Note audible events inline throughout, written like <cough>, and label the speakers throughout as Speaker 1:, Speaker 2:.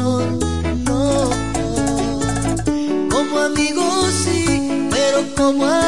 Speaker 1: no, no. Como amigos sí, pero como
Speaker 2: amigos.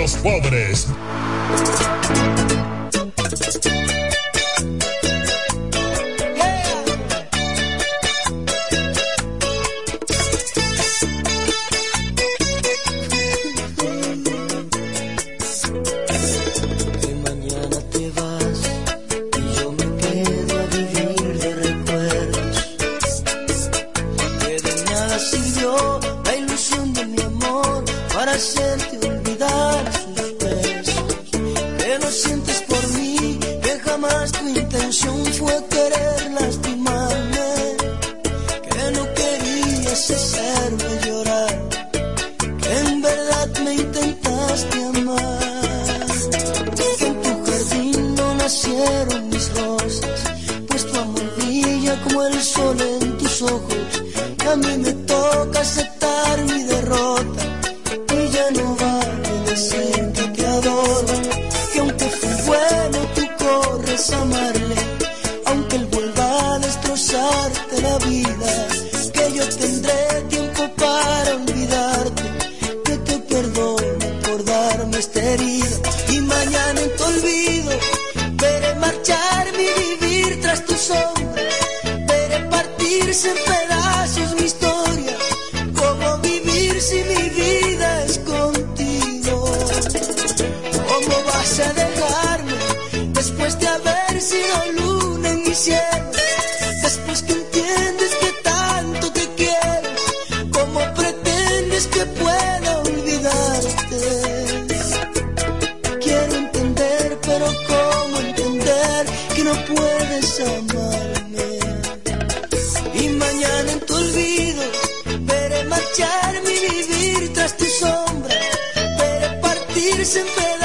Speaker 2: los pobres.
Speaker 1: Quiero entender, pero ¿cómo entender que no puedes amarme? Y mañana en tu olvido veré marchar mi vivir tras tu sombra, veré partirse en pedazos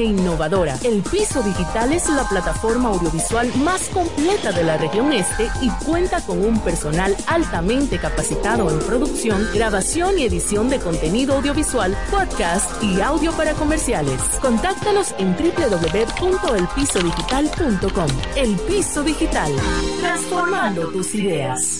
Speaker 3: e innovadora. El Piso Digital es la plataforma audiovisual más completa de la región este y cuenta con un personal altamente capacitado en producción, grabación y edición de contenido audiovisual, podcast y audio para comerciales. Contáctanos en www.elpisodigital.com. El Piso Digital, transformando tus ideas.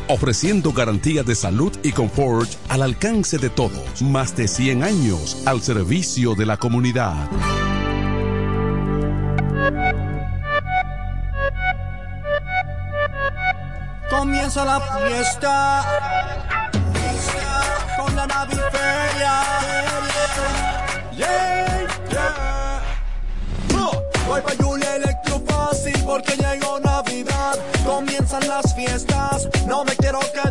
Speaker 4: ofreciendo garantía de salud y confort al alcance de todos. Más de 100 años al servicio de la comunidad.
Speaker 5: Comienza la fiesta con la naviferia. Yeah, yeah. Oh, Voy pa' Julia Electro fácil porque llegó. Las fiestas, no me quiero quedar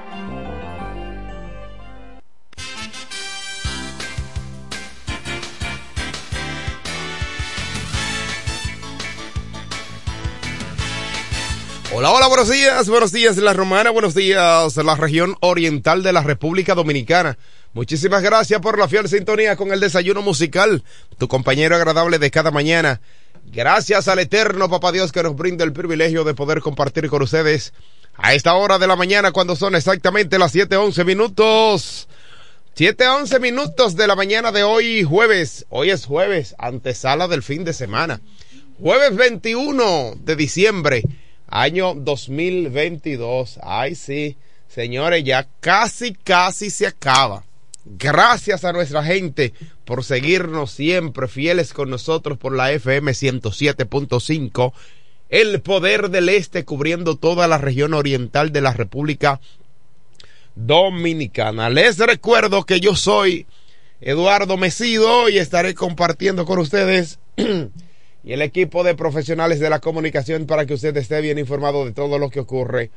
Speaker 6: Hola, hola, buenos días, buenos días La Romana, buenos días la región oriental de la República Dominicana. Muchísimas gracias por la fiel sintonía con el desayuno musical, tu compañero agradable de cada mañana. Gracias al eterno Papá Dios que nos brinda el privilegio de poder compartir con ustedes a esta hora de la mañana cuando son exactamente las 7:11 minutos. 7:11 minutos de la mañana de hoy, jueves. Hoy es jueves, antesala del fin de semana. Jueves 21 de diciembre año 2022. Ay, sí, señores, ya casi, casi se acaba. Gracias a nuestra gente por seguirnos siempre fieles con nosotros por la FM 107.5. El poder del este cubriendo toda la región oriental de la República Dominicana. Les recuerdo que yo soy Eduardo Mesido y estaré compartiendo con ustedes <clears throat> y el equipo de profesionales de la comunicación para que usted esté bien informado de todo lo que ocurre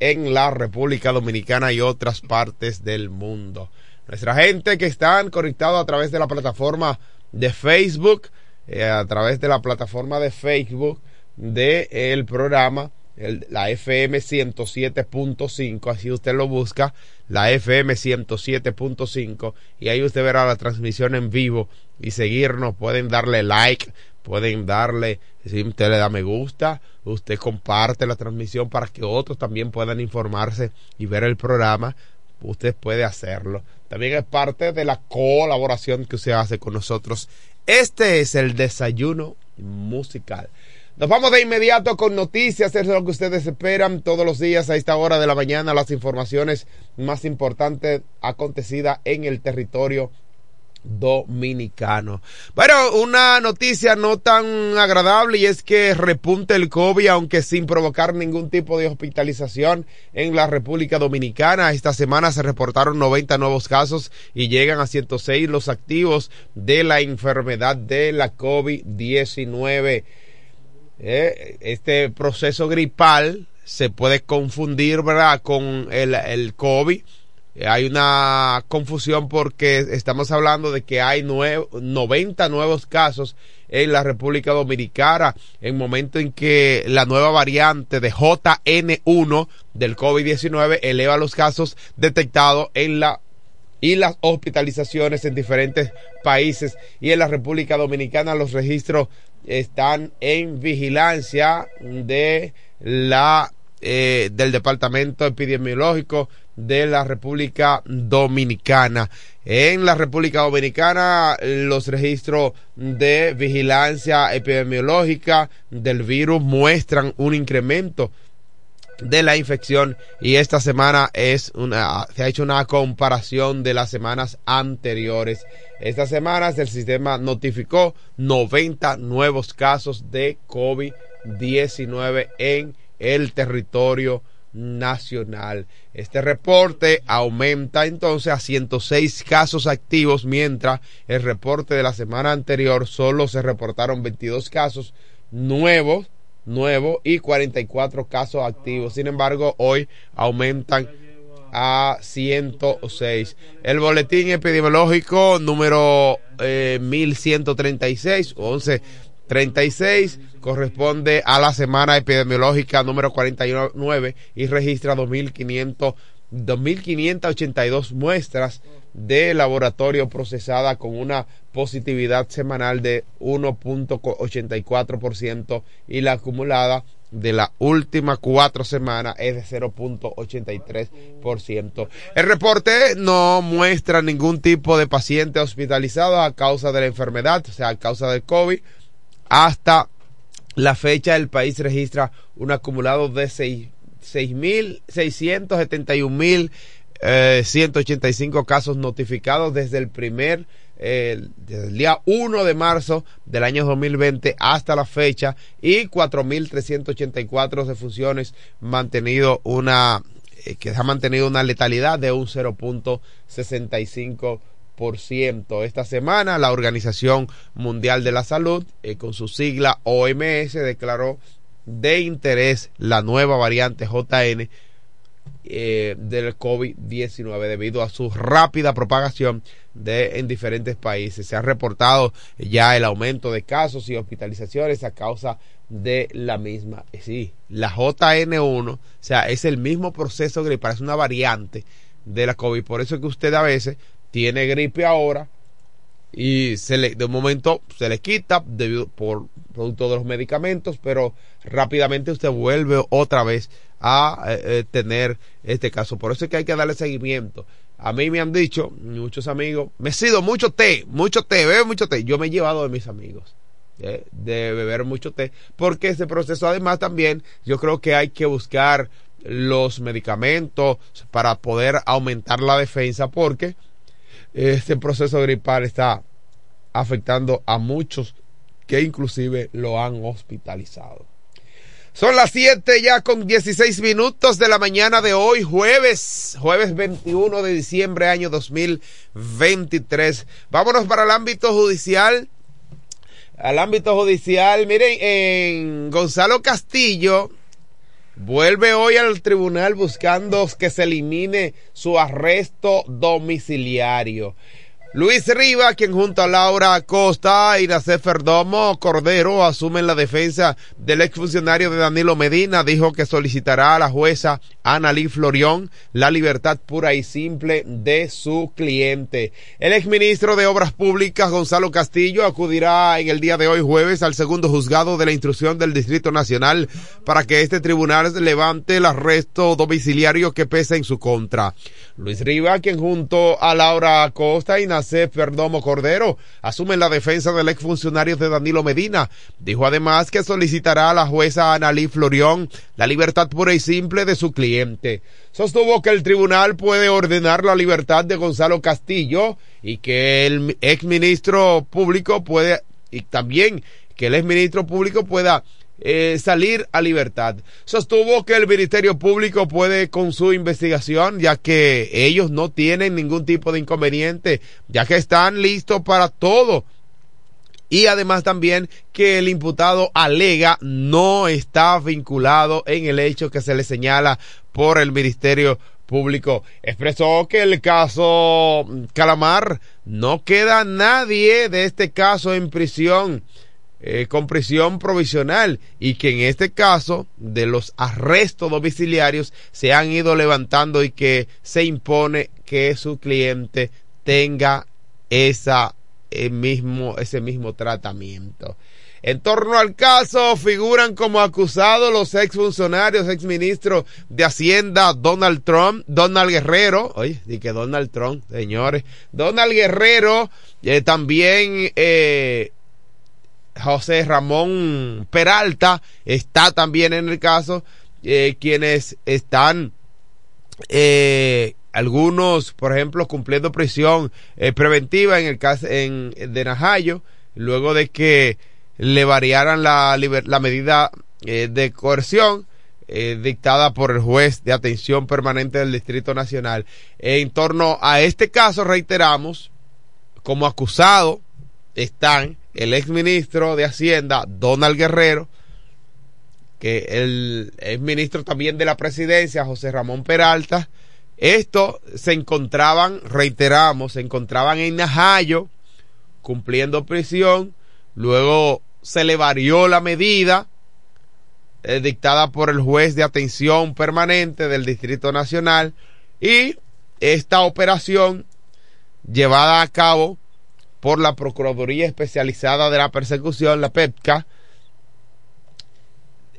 Speaker 6: en la República Dominicana y otras partes del mundo. Nuestra gente que están conectados a través de la plataforma de Facebook, eh, a través de la plataforma de Facebook del el programa, el, la FM 107.5, así usted lo busca, la FM 107.5, y ahí usted verá la transmisión en vivo y seguirnos, pueden darle like, pueden darle, si usted le da me gusta, usted comparte la transmisión para que otros también puedan informarse y ver el programa, usted puede hacerlo. También es parte de la colaboración que usted hace con nosotros. Este es el desayuno musical. Nos vamos de inmediato con noticias, es lo que ustedes esperan todos los días a esta hora de la mañana, las informaciones más importantes acontecidas en el territorio dominicano. Bueno, una noticia no tan agradable y es que repunte el COVID, aunque sin provocar ningún tipo de hospitalización en la República Dominicana. Esta semana se reportaron 90 nuevos casos y llegan a 106 los activos de la enfermedad de la COVID-19. Eh, este proceso gripal se puede confundir ¿verdad? con el, el COVID eh, hay una confusión porque estamos hablando de que hay 90 nuevos casos en la República Dominicana en momento en que la nueva variante de JN1 del COVID-19 eleva los casos detectados en la y las hospitalizaciones en diferentes países y en la República Dominicana los registros están en vigilancia de la eh, del Departamento Epidemiológico de la República Dominicana. En la República Dominicana, los registros de vigilancia epidemiológica del virus muestran un incremento de la infección y esta semana es una se ha hecho una comparación de las semanas anteriores. Esta semana el sistema notificó 90 nuevos casos de COVID-19 en el territorio nacional. Este reporte aumenta entonces a 106 casos activos, mientras el reporte de la semana anterior solo se reportaron 22 casos nuevos, nuevos y 44 casos activos. Sin embargo, hoy aumentan a 106. El boletín epidemiológico número eh, 1136, 11 36 corresponde a la semana epidemiológica número 49 y registra 2.500 2.582 muestras de laboratorio procesada con una positividad semanal de 1.84% y la acumulada de la última cuatro semanas es de 0.83%. El reporte no muestra ningún tipo de paciente hospitalizado a causa de la enfermedad, o sea, a causa del COVID. Hasta la fecha el país registra un acumulado de 6.671.185 eh, casos notificados desde el primer eh, desde el día 1 de marzo del año 2020 hasta la fecha y 4.384 defunciones mantenido una eh, que ha mantenido una letalidad de un 0.65 esta semana la Organización Mundial de la Salud, con su sigla OMS, declaró de interés la nueva variante JN eh, del COVID-19 debido a su rápida propagación de, en diferentes países. Se ha reportado ya el aumento de casos y hospitalizaciones a causa de la misma. Eh, sí, la JN1, o sea, es el mismo proceso gripal, es una variante de la COVID. Por eso es que usted a veces tiene gripe ahora y se le, de un momento se le quita debido por producto de los medicamentos, pero rápidamente usted vuelve otra vez a eh, eh, tener este caso. Por eso es que hay que darle seguimiento. A mí me han dicho muchos amigos, me sido mucho té, mucho té, bebe mucho té. Yo me he llevado de mis amigos eh, de beber mucho té, porque ese proceso además también yo creo que hay que buscar los medicamentos para poder aumentar la defensa, porque este proceso gripal está afectando a muchos que inclusive lo han hospitalizado. Son las 7 ya con 16 minutos de la mañana de hoy, jueves, jueves 21 de diciembre año 2023. Vámonos para el ámbito judicial. Al ámbito judicial, miren, en Gonzalo Castillo vuelve hoy al tribunal buscando que se elimine su arresto domiciliario. Luis Riva, quien junto a Laura Acosta y Nacé Ferdomo Cordero asumen la defensa del exfuncionario de Danilo Medina, dijo que solicitará a la jueza Analí Florión la libertad pura y simple de su cliente. El exministro de Obras Públicas, Gonzalo Castillo, acudirá en el día de hoy jueves al segundo juzgado de la instrucción del Distrito Nacional para que este tribunal levante el arresto domiciliario que pesa en su contra. Luis Riva, quien junto a Laura Acosta y Nacé Perdomo Cordero asumen la defensa del exfuncionario de Danilo Medina. Dijo además que solicitará a la jueza Analí Florión la libertad pura y simple de su cliente. Sostuvo que el tribunal puede ordenar la libertad de Gonzalo Castillo y que el exministro público puede, y también que el exministro público pueda eh, salir a libertad. Sostuvo que el Ministerio Público puede con su investigación, ya que ellos no tienen ningún tipo de inconveniente, ya que están listos para todo. Y además también que el imputado alega no está vinculado en el hecho que se le señala por el Ministerio Público. Expresó que el caso Calamar no queda nadie de este caso en prisión eh, con prisión provisional y que en este caso de los arrestos domiciliarios se han ido levantando y que se impone que su cliente tenga esa, eh, mismo, ese mismo tratamiento. En torno al caso figuran como acusados los exfuncionarios, exministros de Hacienda Donald Trump, Donald Guerrero, oye, di que Donald Trump, señores, Donald Guerrero, eh, también eh, José Ramón Peralta está también en el caso, eh, quienes están, eh, algunos, por ejemplo, cumpliendo prisión eh, preventiva en el caso en, de Najayo, luego de que le variaran la, la medida de coerción dictada por el juez de atención permanente del Distrito Nacional. En torno a este caso, reiteramos, como acusado están el exministro de Hacienda, Donald Guerrero, que el exministro también de la presidencia, José Ramón Peralta, estos se encontraban, reiteramos, se encontraban en Najayo cumpliendo prisión, luego se le varió la medida eh, dictada por el juez de atención permanente del Distrito Nacional Y esta operación llevada a cabo por la Procuraduría Especializada de la Persecución, la PEPCA,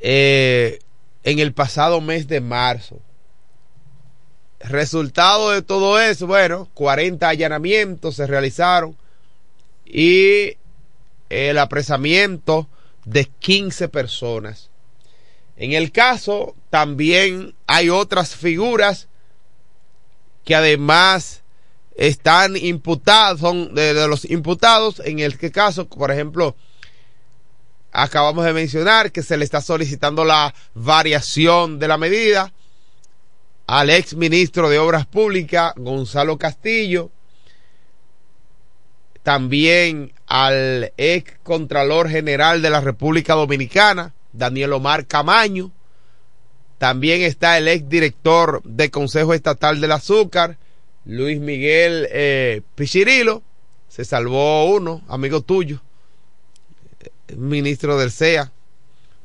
Speaker 6: eh, en el pasado mes de marzo. Resultado de todo eso, bueno, 40 allanamientos se realizaron y el apresamiento de 15 personas. En el caso también hay otras figuras que además están imputados, son de, los imputados, en el caso, por ejemplo, acabamos de mencionar que se le está solicitando la variación de la medida al ex ministro de Obras Públicas, Gonzalo Castillo, también al ex Contralor General de la República Dominicana, Daniel Omar Camaño, también está el ex director del Consejo Estatal del Azúcar, Luis Miguel eh, Pichirilo, se salvó uno, amigo tuyo, ministro del CEA,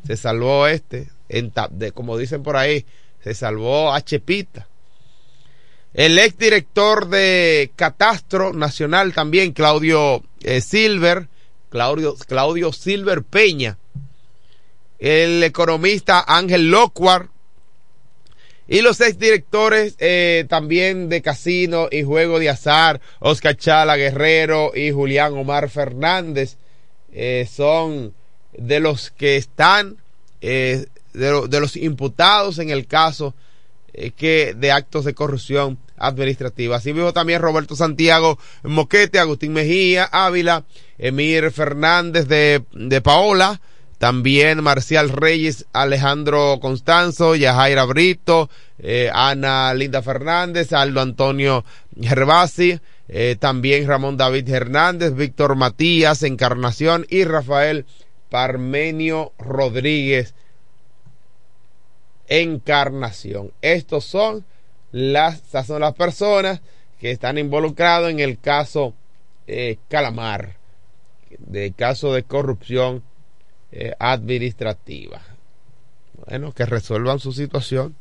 Speaker 6: se salvó este, en, de, como dicen por ahí, se salvó a Chepita. El ex director de Catastro Nacional también, Claudio eh, Silver, Claudio, Claudio Silver Peña. El economista Ángel Lockwar, y los exdirectores eh, también de Casino y Juego de Azar, Oscar Chala Guerrero y Julián Omar Fernández, eh, son de los que están, eh, de, de, los imputados en el caso eh, que de actos de corrupción administrativa. Así mismo también Roberto Santiago Moquete, Agustín Mejía, Ávila, Emir Fernández de, de Paola, también Marcial Reyes, Alejandro Constanzo, Yajaira Brito, eh, Ana Linda Fernández, Aldo Antonio Gervasi, eh, también Ramón David Hernández, Víctor Matías, Encarnación y Rafael Parmenio Rodríguez. Encarnación. Estos son las, estas son las personas que están involucradas en el caso eh, Calamar, del caso de corrupción eh, administrativa. Bueno, que resuelvan su situación.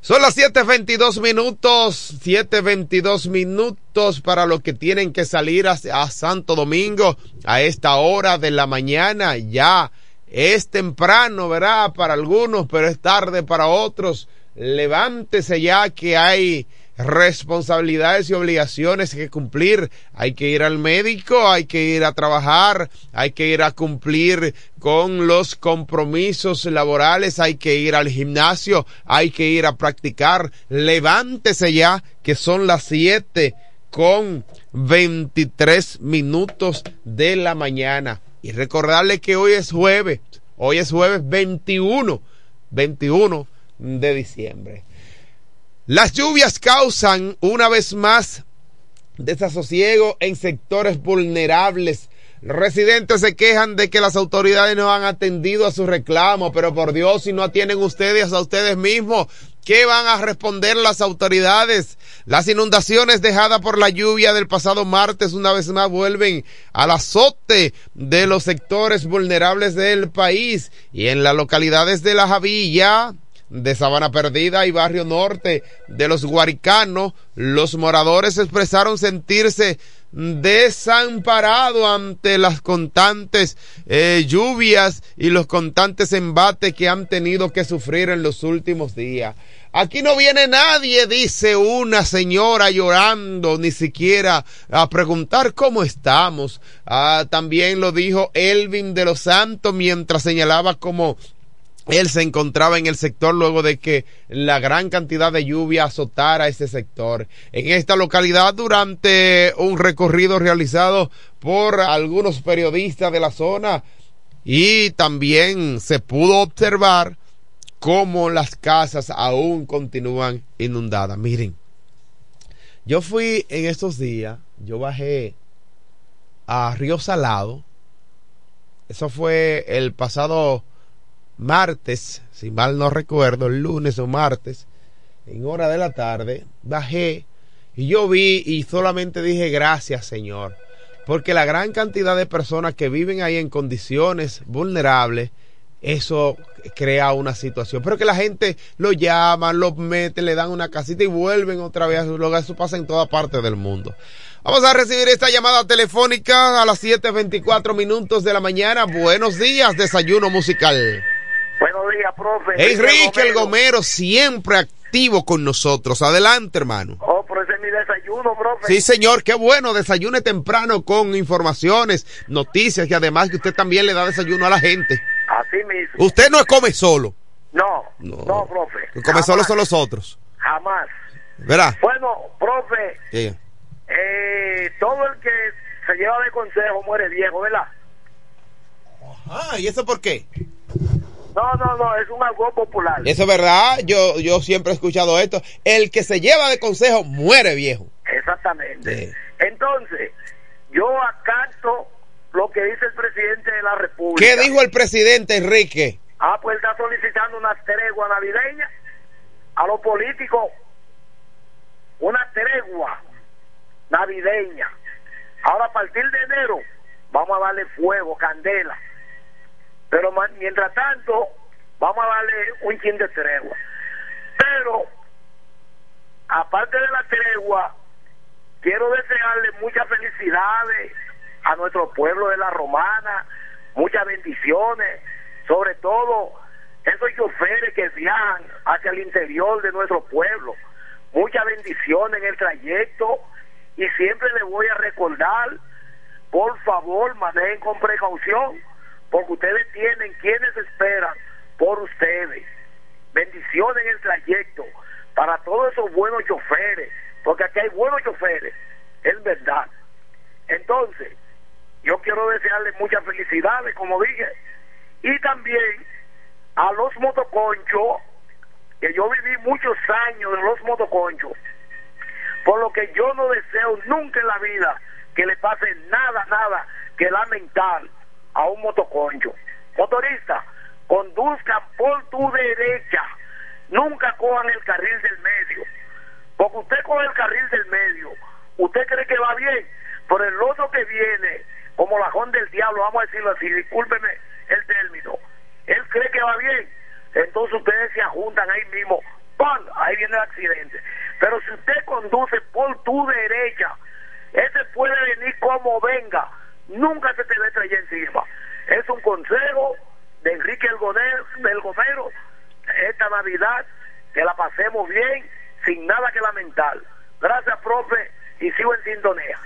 Speaker 6: Son las 7.22 minutos, 7.22 minutos para los que tienen que salir a, a, Santo Domingo a esta hora de la mañana. Ya es temprano, ¿verdad? Para algunos, pero es tarde para otros. Levántese ya que hay responsabilidades y obligaciones que cumplir. Hay que ir al médico, hay que ir a trabajar, hay que ir a cumplir con los compromisos laborales, hay que ir al gimnasio, hay que ir a practicar. Levántese ya, que son las siete con 23 minutos de la mañana. Y recordarle que hoy es jueves, hoy es jueves 21, 21 de diciembre. Las lluvias causan una vez más desasosiego en sectores vulnerables. Residentes se quejan de que las autoridades no han atendido a su reclamo, pero por Dios, si no atienden ustedes a ustedes mismos, ¿qué van a responder las autoridades? Las inundaciones dejadas por la lluvia del pasado martes una vez más vuelven al azote de los sectores vulnerables del país y en las localidades de La Javilla, de Sabana Perdida y Barrio Norte de los Guaricanos, los moradores expresaron sentirse desamparados ante las constantes eh, lluvias y los constantes embates que han tenido que sufrir en los últimos días. Aquí no viene nadie, dice una señora llorando, ni siquiera a preguntar cómo estamos. Ah, también lo dijo Elvin de los Santos mientras señalaba como él se encontraba en el sector luego de que la gran cantidad de lluvia azotara ese sector. En esta localidad, durante un recorrido realizado por algunos periodistas de la zona, y también se pudo observar cómo las casas aún continúan inundadas. Miren, yo fui en estos días, yo bajé a Río Salado, eso fue el pasado martes, si mal no recuerdo, el lunes o martes, en hora de la tarde, bajé y yo vi y solamente dije gracias Señor, porque la gran cantidad de personas que viven ahí en condiciones vulnerables eso crea una situación. Pero que la gente lo llaman, lo meten, le dan una casita y vuelven otra vez. Luego eso pasa en toda parte del mundo. Vamos a recibir esta llamada telefónica a las 7.24 minutos de la mañana. Buenos días, desayuno musical.
Speaker 7: Buenos días, profe.
Speaker 6: Enrique el Gomero, siempre activo con nosotros. Adelante, hermano.
Speaker 7: Oh, pero ese es mi desayuno, profe.
Speaker 6: Sí, señor, qué bueno. Desayune temprano con informaciones, noticias y además que usted también le da desayuno a la gente.
Speaker 7: Así mismo.
Speaker 6: Usted no come solo.
Speaker 7: No, no, profe.
Speaker 6: Come solo son los otros.
Speaker 7: Jamás.
Speaker 6: ¿Verdad?
Speaker 7: Bueno, profe,
Speaker 6: Sí.
Speaker 7: eh, todo el que se lleva de consejo muere viejo, ¿verdad?
Speaker 6: Ah, ¿y eso por qué?
Speaker 7: No, no, no, es un algo popular.
Speaker 6: Eso es verdad. Yo, yo siempre he escuchado esto. El que se lleva de consejo muere viejo.
Speaker 7: Exactamente.
Speaker 6: Sí.
Speaker 7: Entonces, yo acato lo que dice el presidente de la República.
Speaker 6: ¿Qué dijo el presidente Enrique?
Speaker 7: Ah, pues está solicitando una tregua navideña a los políticos. Una tregua navideña. Ahora, a partir de enero, vamos a darle fuego, candela. Pero mientras tanto, vamos a darle un chin de tregua. Pero, aparte de la tregua, quiero desearle muchas felicidades a nuestro pueblo de la Romana, muchas bendiciones, sobre todo esos choferes que viajan hacia el interior de nuestro pueblo, muchas bendiciones en el trayecto y siempre les voy a recordar, por favor, manejen con precaución, porque ustedes tienen quienes esperan por ustedes. Bendiciones en el trayecto para todos esos buenos choferes, porque aquí hay buenos choferes, es verdad. Entonces, yo quiero desearles muchas felicidades, como dije, y también a los motoconchos, que yo viví muchos años de los motoconchos, por lo que yo no deseo nunca en la vida que le pase nada, nada que lamentar a un motoconcho. Motorista, conduzcan por tu derecha, nunca cojan el carril del medio, porque usted coge el carril del medio, usted cree que va bien, pero el otro que viene, como lajón del diablo, vamos a decirlo así, discúlpeme el término, él cree que va bien, entonces ustedes se juntan ahí mismo, ¡pam! ahí viene el accidente. Pero si usted conduce por tu derecha, ese puede venir como venga, nunca se te ve traer encima. Es un consejo de Enrique el del Gomero esta Navidad, que la pasemos bien, sin nada que lamentar. Gracias, profe, y sigo en sintonía.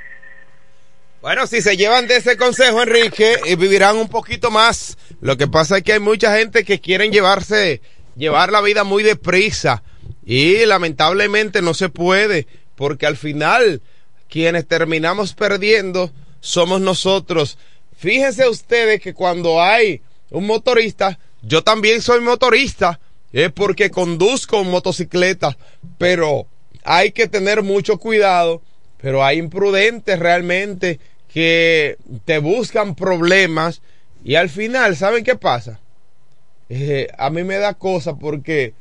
Speaker 6: Bueno, si se llevan de ese consejo, Enrique, eh, vivirán un poquito más. Lo que pasa es que hay mucha gente que quieren llevarse, llevar la vida muy deprisa. Y lamentablemente no se puede, porque al final quienes terminamos perdiendo somos nosotros. Fíjense ustedes que cuando hay un motorista, yo también soy motorista, es porque conduzco motocicleta, pero hay que tener mucho cuidado, pero hay imprudentes realmente que te buscan problemas y al final, ¿saben qué pasa? Eh, a mí me da cosa porque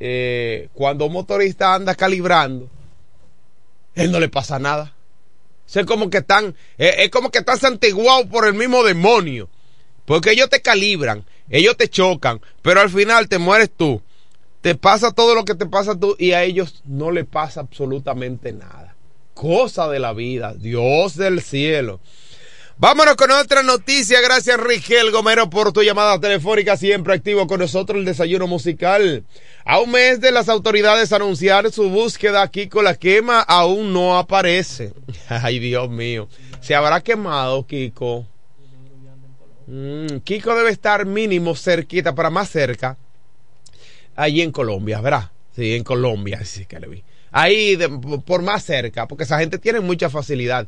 Speaker 6: eh, cuando un motorista anda calibrando, él no le pasa nada. Es como que están, eh, es como que están santiguados por el mismo demonio. Porque ellos te calibran, ellos te chocan, pero al final te mueres tú. Te pasa todo lo que te pasa tú y a ellos no le pasa absolutamente nada. Cosa de la vida, Dios del cielo. Vámonos con otra noticia. Gracias, Rigel Gomero, por tu llamada telefónica. Siempre activo con nosotros el desayuno musical. A un mes de las autoridades anunciar su búsqueda, Kiko la quema aún no aparece. <laughs> Ay, Dios mío. ¿Se habrá quemado, Kiko? Mm, Kiko debe estar mínimo cerquita, para más cerca. Allí en Colombia, ¿verdad? Sí, en Colombia, <laughs> sí que le vi. Ahí, por más cerca, porque esa gente tiene mucha facilidad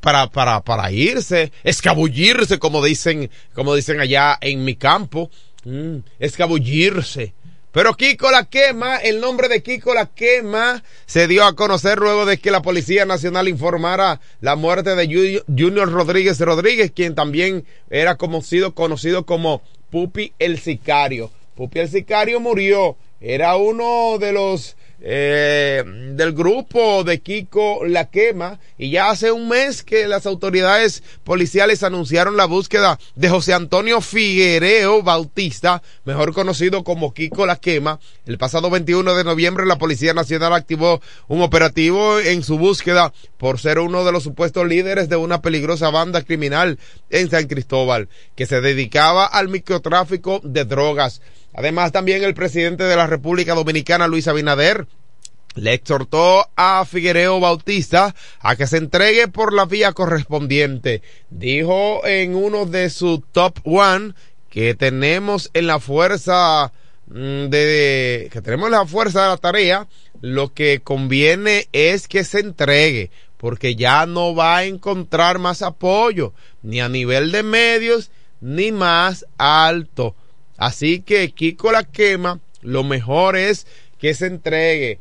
Speaker 6: para, para, para irse, escabullirse, como dicen, como dicen allá en mi campo, Mm, escabullirse. Pero Kiko la quema, el nombre de Kiko la quema se dio a conocer luego de que la Policía Nacional informara la muerte de Ju- Junior Rodríguez Rodríguez, quien también era conocido, conocido como Pupi el Sicario. Pupi el Sicario murió, era uno de los eh, del grupo de Kiko La Quema y ya hace un mes que las autoridades policiales anunciaron la búsqueda de José Antonio Figuereo Bautista, mejor conocido como Kiko La Quema. El pasado 21 de noviembre la Policía Nacional activó un operativo en su búsqueda por ser uno de los supuestos líderes de una peligrosa banda criminal en San Cristóbal que se dedicaba al microtráfico de drogas. Además, también el presidente de la República Dominicana, Luis Abinader, le exhortó a Figuereo Bautista a que se entregue por la vía correspondiente. Dijo en uno de su top one que tenemos en la fuerza mm, de, que tenemos la fuerza de la tarea, lo que conviene es que se entregue, porque ya no va a encontrar más apoyo, ni a nivel de medios, ni más alto. Así que Kiko la quema, lo mejor es que se entregue.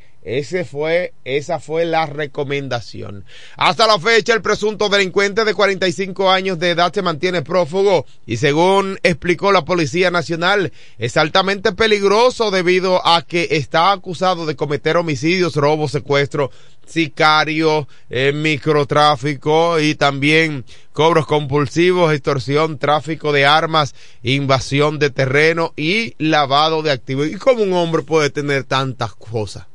Speaker 6: Fue, esa fue la recomendación. Hasta la fecha, el presunto delincuente de 45 años de edad se mantiene prófugo y según explicó la Policía Nacional, es altamente peligroso debido a que está acusado de cometer homicidios, robos, secuestro, sicario, eh, microtráfico y también cobros compulsivos, extorsión, tráfico de armas, invasión de terreno y lavado de activos. ¿Y cómo un hombre puede tener tantas cosas?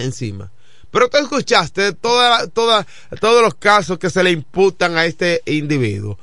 Speaker 6: Encima. Pero tú escuchaste toda, toda, todos los casos que se le imputan a este individuo.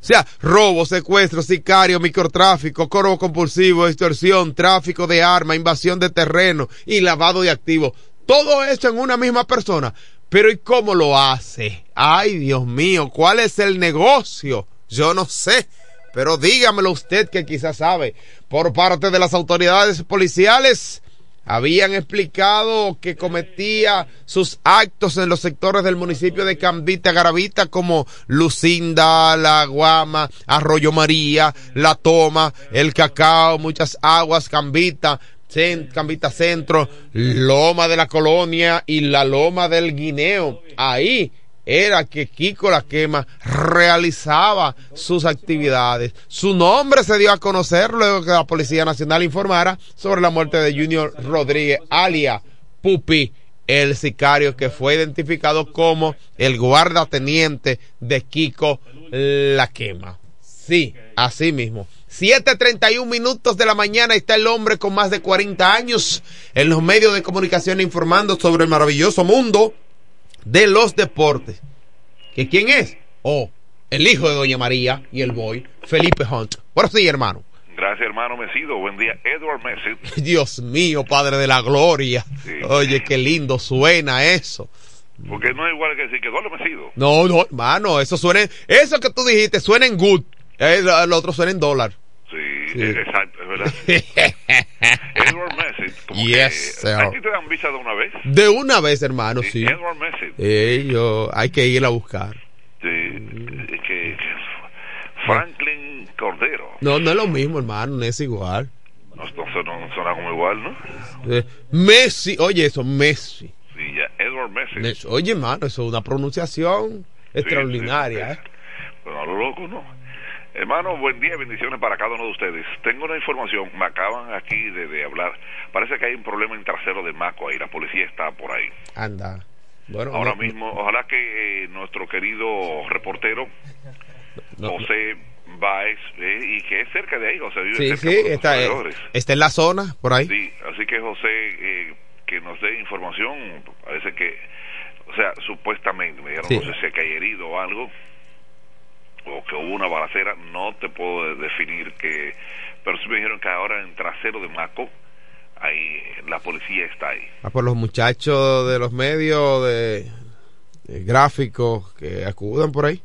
Speaker 6: O sea, robo, secuestro, sicario, microtráfico, coro compulsivo, extorsión, tráfico de armas, invasión de terreno y lavado de activos. Todo eso en una misma persona. Pero ¿y cómo lo hace? Ay, Dios mío, ¿cuál es el negocio? Yo no sé. Pero dígamelo usted que quizás sabe. Por parte de las autoridades policiales, habían explicado que cometía sus actos en los sectores del municipio de Cambita, Garavita, como Lucinda, La Guama, Arroyo María, La Toma, El Cacao, Muchas Aguas, Cambita, Cambita Centro, Loma de la Colonia y la Loma del Guineo. Ahí era que Kiko La Quema realizaba sus actividades. Su nombre se dio a conocer luego que la Policía Nacional informara sobre la muerte de Junior Rodríguez, alia Pupi, el sicario que fue identificado como el guardateniente de Kiko La Quema. Sí, así mismo. 7.31 minutos de la mañana está el hombre con más de 40 años en los medios de comunicación informando sobre el maravilloso mundo de los deportes. ¿Que quién es? Oh, el hijo de Doña María y el boy, Felipe Hunt. Por sí, hermano.
Speaker 8: Gracias, hermano Mesido. Buen día, Edward Messi. <laughs>
Speaker 6: Dios mío, Padre de la Gloria. Oye, qué lindo suena eso.
Speaker 8: Porque no es igual que decir que Eduardo Mesido.
Speaker 6: No, no, hermano, eso suena, eso que tú dijiste suena en good. El, otro suena en dólar.
Speaker 8: Sí, exacto, verdad. <laughs> Edward Messi. Como
Speaker 6: yes,
Speaker 8: que, ¿Aquí te dan visa de una vez?
Speaker 6: De una vez, hermano, sí.
Speaker 8: Edward Messi.
Speaker 6: Eh, yo, hay que ir a buscar.
Speaker 8: Sí, es que, Franklin Cordero.
Speaker 6: No, no es lo mismo, hermano, no es igual.
Speaker 8: No, no, no suena como igual, ¿no?
Speaker 6: Eh, Messi, oye eso, Messi.
Speaker 8: Sí, ya, Edward Messi.
Speaker 6: Oye, hermano, eso es una pronunciación extraordinaria, ¿eh?
Speaker 8: Pero a lo loco, ¿no? Hermano, buen día, bendiciones para cada uno de ustedes. Tengo una información, me acaban aquí de, hablar. Parece que hay un problema en trasero de Maco ahí, la policía está por ahí.
Speaker 6: Anda.
Speaker 8: Bueno, ahora mismo, ojalá que eh, nuestro querido reportero José Baez, eh, y que es cerca de ahí, José vive
Speaker 6: sí,
Speaker 8: cerca
Speaker 6: sí, está, eh, está en la zona, por ahí.
Speaker 8: Sí, así que José, que nos dé información, parece que, o sea, supuestamente, me dijeron, no sé si hay herido o algo, o que hubo una balacera, no te puedo definir que, pero sí me dijeron que ahora en trasero de Maco, ahí la policía está ahí.
Speaker 6: Ah, por los muchachos de los medios de, gráficos que acudan por ahí.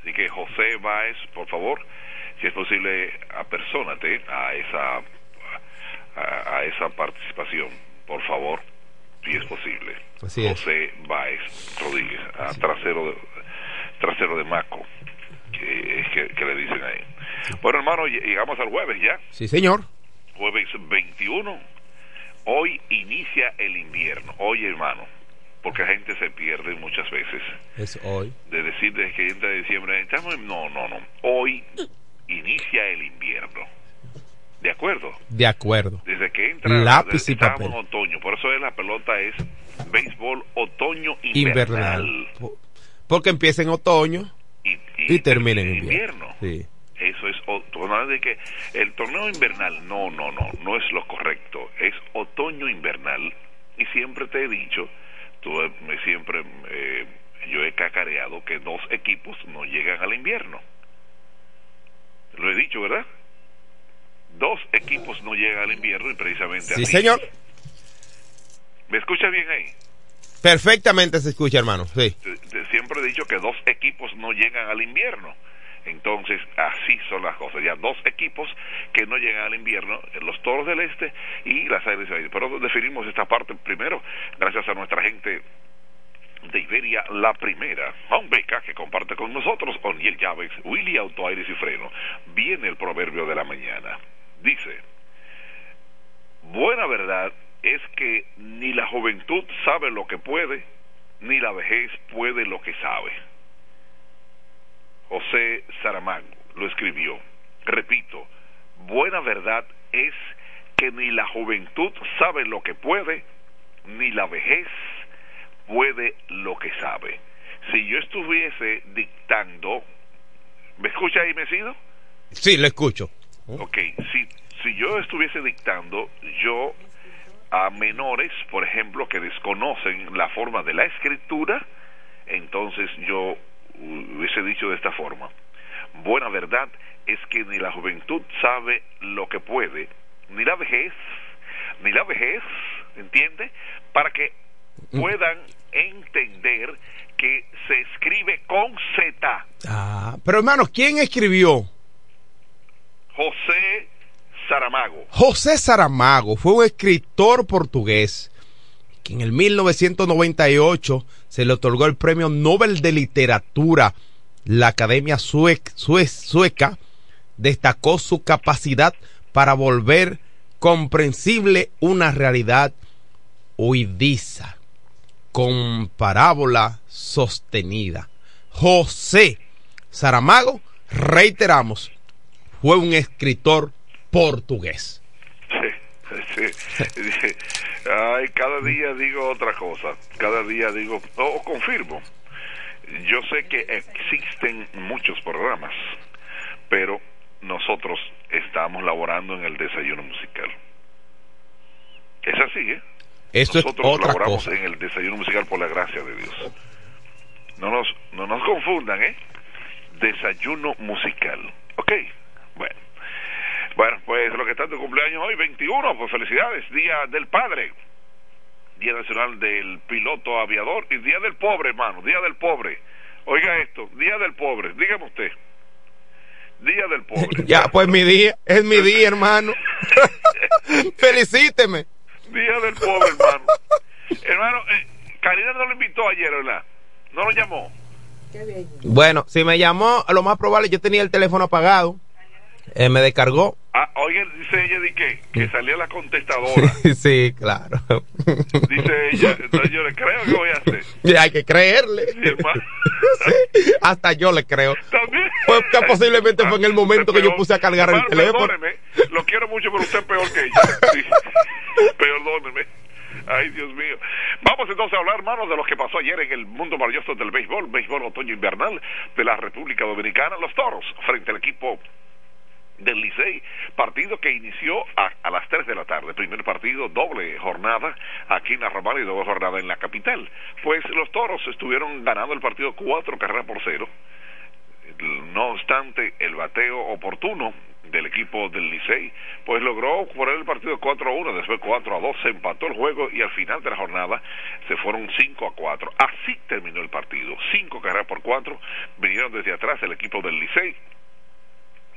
Speaker 8: Así que José Báez, por favor, si es posible, apersónate a esa a, a esa participación, por favor, si es posible.
Speaker 6: Así
Speaker 8: José Báez Rodríguez, a trasero de, trasero de Maco que, le dicen ahí. Bueno, hermano, llegamos al jueves ya.
Speaker 6: Sí, señor.
Speaker 8: Jueves 21. Hoy inicia el invierno. Hoy, hermano, porque la gente se pierde muchas veces.
Speaker 6: Es hoy.
Speaker 8: De decir desde que entra diciembre, estamos no, no, no. Hoy inicia el invierno. ¿De acuerdo?
Speaker 6: De acuerdo.
Speaker 8: Desde que entra
Speaker 6: Lápiz y papel.
Speaker 8: en otoño, por eso es la pelota es béisbol otoño
Speaker 6: Invernal.
Speaker 8: invernal.
Speaker 6: Porque empieza en otoño y, termina en
Speaker 8: invierno.
Speaker 6: invierno. Sí.
Speaker 8: Eso es o- nada de que el torneo invernal, no, no, no, no es lo correcto, es otoño invernal y siempre te he dicho, tú eh, me siempre eh, yo he cacareado que dos equipos no llegan al invierno. Lo he dicho, ¿verdad? Dos equipos no llegan al invierno y precisamente
Speaker 6: Sí,
Speaker 8: así.
Speaker 6: señor.
Speaker 8: ¿Me escuchas bien ahí?
Speaker 6: Perfectamente se escucha, hermano. Sí.
Speaker 8: Siempre he dicho que dos equipos no llegan al invierno. Entonces, así son las cosas. Ya dos equipos que no llegan al invierno, los Toros del Este y las Águilas del Este. Pero definimos esta parte primero, gracias a nuestra gente de Iberia, la primera, a un beca que comparte con nosotros, Oniel Llaves, Willy Auto Aires y Freno. Viene el proverbio de la mañana. Dice, buena verdad es que ni la juventud sabe lo que puede, ni la vejez puede lo que sabe. José Saramago lo escribió. Repito, buena verdad es que ni la juventud sabe lo que puede, ni la vejez puede lo que sabe. Si yo estuviese dictando, ¿me escucha ahí, Mesido?
Speaker 6: Sí, lo escucho.
Speaker 8: Ok, si, si yo estuviese dictando, yo a menores, por ejemplo, que desconocen la forma de la escritura, entonces yo hubiese dicho de esta forma. Buena verdad es que ni la juventud sabe lo que puede, ni la vejez, ni la vejez, ¿entiende? Para que puedan entender que se escribe con Z.
Speaker 6: Ah, pero hermano, ¿quién escribió?
Speaker 8: José Saramago.
Speaker 6: José Saramago fue un escritor portugués que en el 1998 se le otorgó el premio Nobel de Literatura. La Academia Suec- Sue- Sueca destacó su capacidad para volver comprensible una realidad huidiza con parábola sostenida. José Saramago, reiteramos, fue un escritor portugués. <laughs>
Speaker 8: Ay, cada día digo otra cosa. Cada día digo, o confirmo. Yo sé que existen muchos programas, pero nosotros estamos laborando en el desayuno musical. Es así, ¿eh?
Speaker 6: Esto es
Speaker 8: nosotros
Speaker 6: otra
Speaker 8: laboramos
Speaker 6: cosa.
Speaker 8: en el desayuno musical por la gracia de Dios. No nos, no nos confundan, ¿eh? Desayuno musical. ¿Ok? Bueno. Pues lo que está en tu cumpleaños hoy, 21, pues felicidades, Día del Padre, Día Nacional del Piloto Aviador y Día del Pobre, hermano, Día del Pobre. Oiga esto, Día del Pobre, dígame usted. Día del Pobre. <laughs>
Speaker 6: Ya, pues mi día, es mi día, hermano. <laughs> Felicíteme.
Speaker 8: Día del Pobre, hermano. hermano, eh, Karina no lo invitó ayer, ¿verdad? No lo llamó.
Speaker 6: Bueno, si me llamó, lo más probable, yo tenía el teléfono apagado. Eh, me descargó.
Speaker 8: Ah, oye, dice ella de que, que salía la contestadora. <laughs>
Speaker 6: sí, claro.
Speaker 8: Dice ella, entonces yo le creo que voy a hacer.
Speaker 6: Y hay que creerle.
Speaker 8: Sí, hermano. <laughs>
Speaker 6: Sí, hasta yo le creo.
Speaker 8: También.
Speaker 6: Pues que posiblemente fue en el momento que yo puse a cargar el teléfono.
Speaker 8: Perdóneme, lo quiero mucho, pero usted es peor que ella. <laughs> Sí. Perdóneme. Ay, Dios mío. Vamos entonces a hablar, hermanos, de lo que pasó ayer en el mundo maravilloso del béisbol, béisbol otoño invernal de la República Dominicana, los toros, frente al equipo del Licey, partido que inició a, a las 3 de la tarde, primer partido, doble jornada aquí en la Romana y doble jornada en la capital. Pues los toros estuvieron ganando el partido cuatro carreras por cero, no obstante el bateo oportuno del equipo del Licey, pues logró poner el partido 4 a 1, después 4 a 2, se empató el juego y al final de la jornada se fueron 5 a 4. Así terminó el partido, 5 carreras por 4, vinieron desde atrás el equipo del Licey,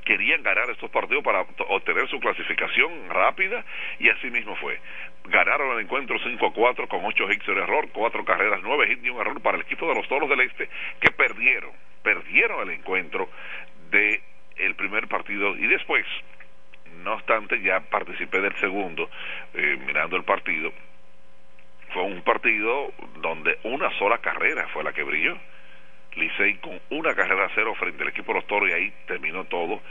Speaker 8: querían ganar estos partidos para obtener su clasificación rápida y así mismo fue. Ganaron el encuentro 5 a 4 con 8 hits de error, 4 carreras, 9 hits y un error para el equipo de los Toros del Este que perdieron, perdieron el encuentro de el primer partido y después, no obstante, ya participé del segundo eh, mirando el partido. Fue un partido donde una sola carrera fue la que brilló Licey con una carrera cero frente al equipo de los Toros y ahí terminó todo.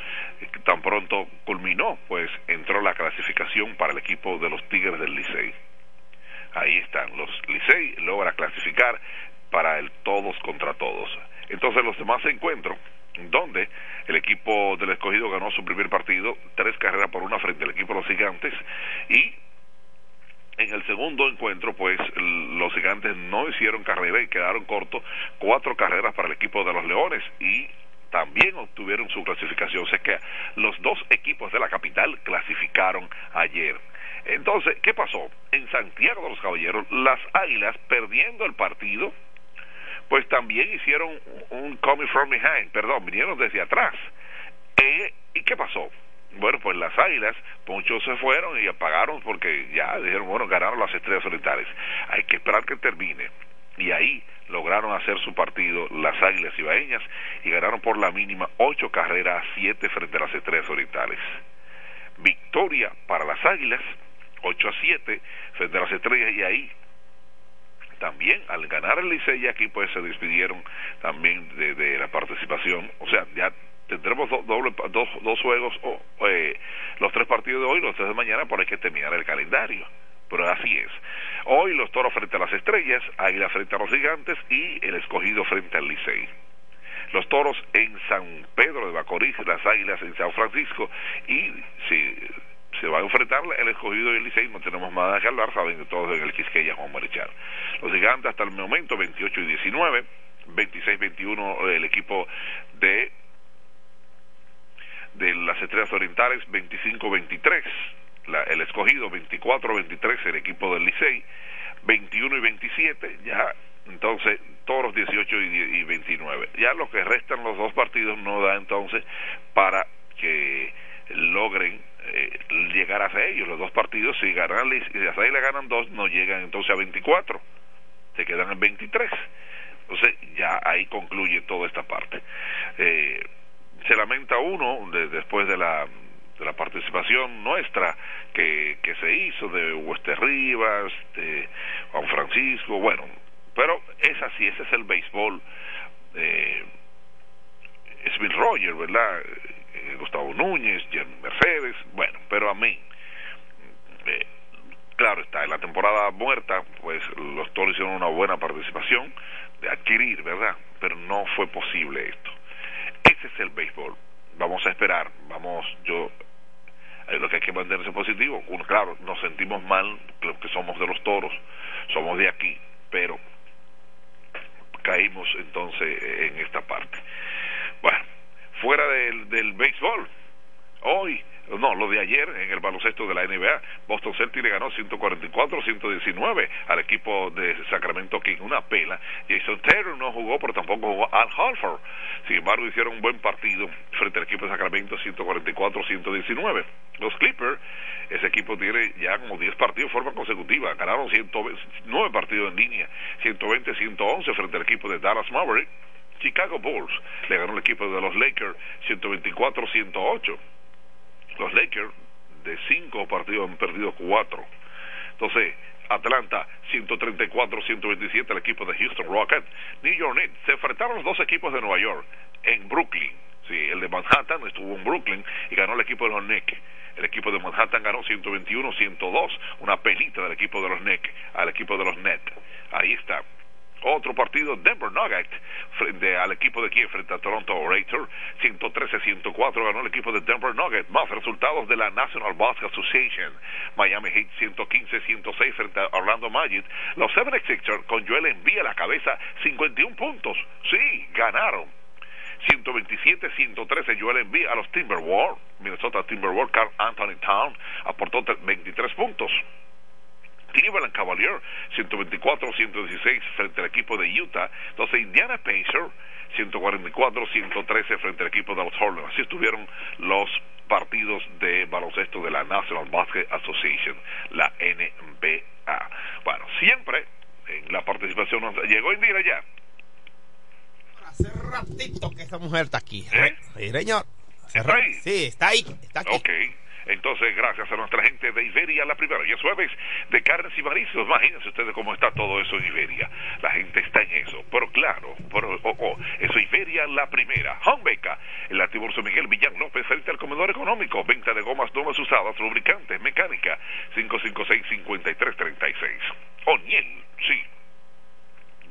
Speaker 8: Tan pronto culminó, pues entró la clasificación para el equipo de los Tigres del Licey. Ahí están, los Licey logra clasificar para el todos contra todos. Entonces los demás encuentros, donde el equipo del escogido ganó su primer partido, tres carreras por una frente al equipo de los gigantes, y en el segundo encuentro, pues los gigantes no hicieron carrera y quedaron cortos, cuatro carreras para el equipo de los leones y también obtuvieron su clasificación. O los dos equipos de la capital clasificaron ayer. Entonces, ¿qué pasó? En Santiago de los Caballeros, las Águilas, perdiendo el partido, pues también hicieron un coming from behind, perdón, vinieron desde atrás. Eh, ¿Y qué pasó? Bueno, pues las águilas, muchos se fueron y apagaron porque ya dijeron, bueno, ganaron las estrellas solitarias. Hay que esperar que termine. Y ahí lograron hacer su partido las águilas ibaeñas y ganaron por la mínima ocho carreras a siete frente a las estrellas orientales. Victoria para las águilas, 8 a 7 frente a las estrellas y ahí también al ganar el Licey aquí pues se despidieron también de, la participación, o sea, ya tendremos doble, dos, dos juegos, eh, los tres partidos de hoy, los tres de mañana, por hay que terminar el calendario. Pero así es. Hoy los toros frente a las estrellas, Águila frente a los gigantes y el escogido frente al Licey. Los toros en San Pedro de Bacorís, las águilas en San Francisco y si se va a enfrentar el escogido y el Licey, no tenemos nada que hablar, saben todos en el Quisqueya Juan Marichal. Los gigantes hasta el momento 28 y 19, 26-21 el equipo de de las Estrellas Orientales 25-23, el escogido 24-23 el equipo del Licey, 21 y 27 ya entonces todos 18 y, 29. Ya lo que restan los dos partidos no da entonces para que logren eh, llegar a ellos. Los dos partidos, si ganan si las le ganan dos, no llegan entonces a 24, se quedan en 23. Entonces ya ahí concluye toda esta parte. Eh, se lamenta uno después de la de la participación nuestra que, se hizo de Wester Rivas, de Juan Francisco, bueno, pero es así, ese es el béisbol. Eh, Smith Roger, ¿verdad? Eh, Gustavo Núñez, Mercedes, bueno, pero a mí, eh, claro está, en la temporada muerta, pues los Toros hicieron una buena participación de adquirir, ¿verdad? Pero no fue posible esto. Ese es el béisbol. Vamos a esperar, vamos, yo, eh, lo que hay que mantenerse positivo. Uno, claro, nos sentimos mal, que somos de los toros, somos de aquí, pero caímos entonces en esta parte. Bueno, fuera del, del béisbol, hoy no, lo de ayer en el baloncesto de la NBA, Boston Celtics le ganó 144-119 al equipo de Sacramento King, una pela. Jason Taylor no jugó, pero tampoco jugó Al Halford. Sin embargo, hicieron un buen partido frente al equipo de Sacramento 144-119. Los Clippers, ese equipo tiene ya como 10 partidos de forma consecutiva, ganaron 109 partidos en línea, 120-111 frente al equipo de Dallas Maverick. Chicago Bulls le ganó el equipo de los Lakers 124-108 los Lakers de cinco partidos han perdido cuatro. Entonces, Atlanta 134-127 el equipo de Houston Rockets. New York Knicks se enfrentaron los dos equipos de Nueva York en Brooklyn. Sí, el de Manhattan estuvo en Brooklyn y ganó el equipo de los Knicks. El equipo de Manhattan ganó 121-102, una pelita del equipo de los Knicks al equipo de los Nets. Ahí está. Otro partido, Denver Nuggets, frente al equipo de Kiev, frente a Toronto Raptors, 113-104 ganó el equipo de Denver Nuggets. Más resultados de la National Basketball Association. Miami Heat 115-106 frente a Orlando Magic. Los 76ers con Joel Embiid a la cabeza, 51 puntos. Sí, ganaron. 127-113 Joel Embiid a los Timberwolves. Minnesota Timberwolves, Carl Anthony Town aportó 23 puntos. Cleveland Cavalier 124-116 frente al equipo de Utah. Entonces Indiana Pacers 144-113 frente al equipo de los Orleans. Así estuvieron los partidos de baloncesto de la National Basket Association, la NBA. Bueno, siempre en la participación llegó Indira ya.
Speaker 6: Hace ratito que esa mujer está aquí.
Speaker 8: ¿Eh?
Speaker 6: Sí, señor.
Speaker 8: ¿Está ahí?
Speaker 6: Sí, está ahí. Está aquí.
Speaker 8: Entonces, gracias a nuestra gente de Iberia, la primera. Y es jueves de carnes y mariscos. Imagínense ustedes cómo está todo eso en Iberia. La gente está en eso. Pero claro, pero, oh, oh, eso Iberia, la primera. Homebeca, el Tiburcio Miguel Villán López, frente al comedor económico. Venta de gomas nuevas usadas, lubricantes, mecánica. 556-5336. O'Neill, sí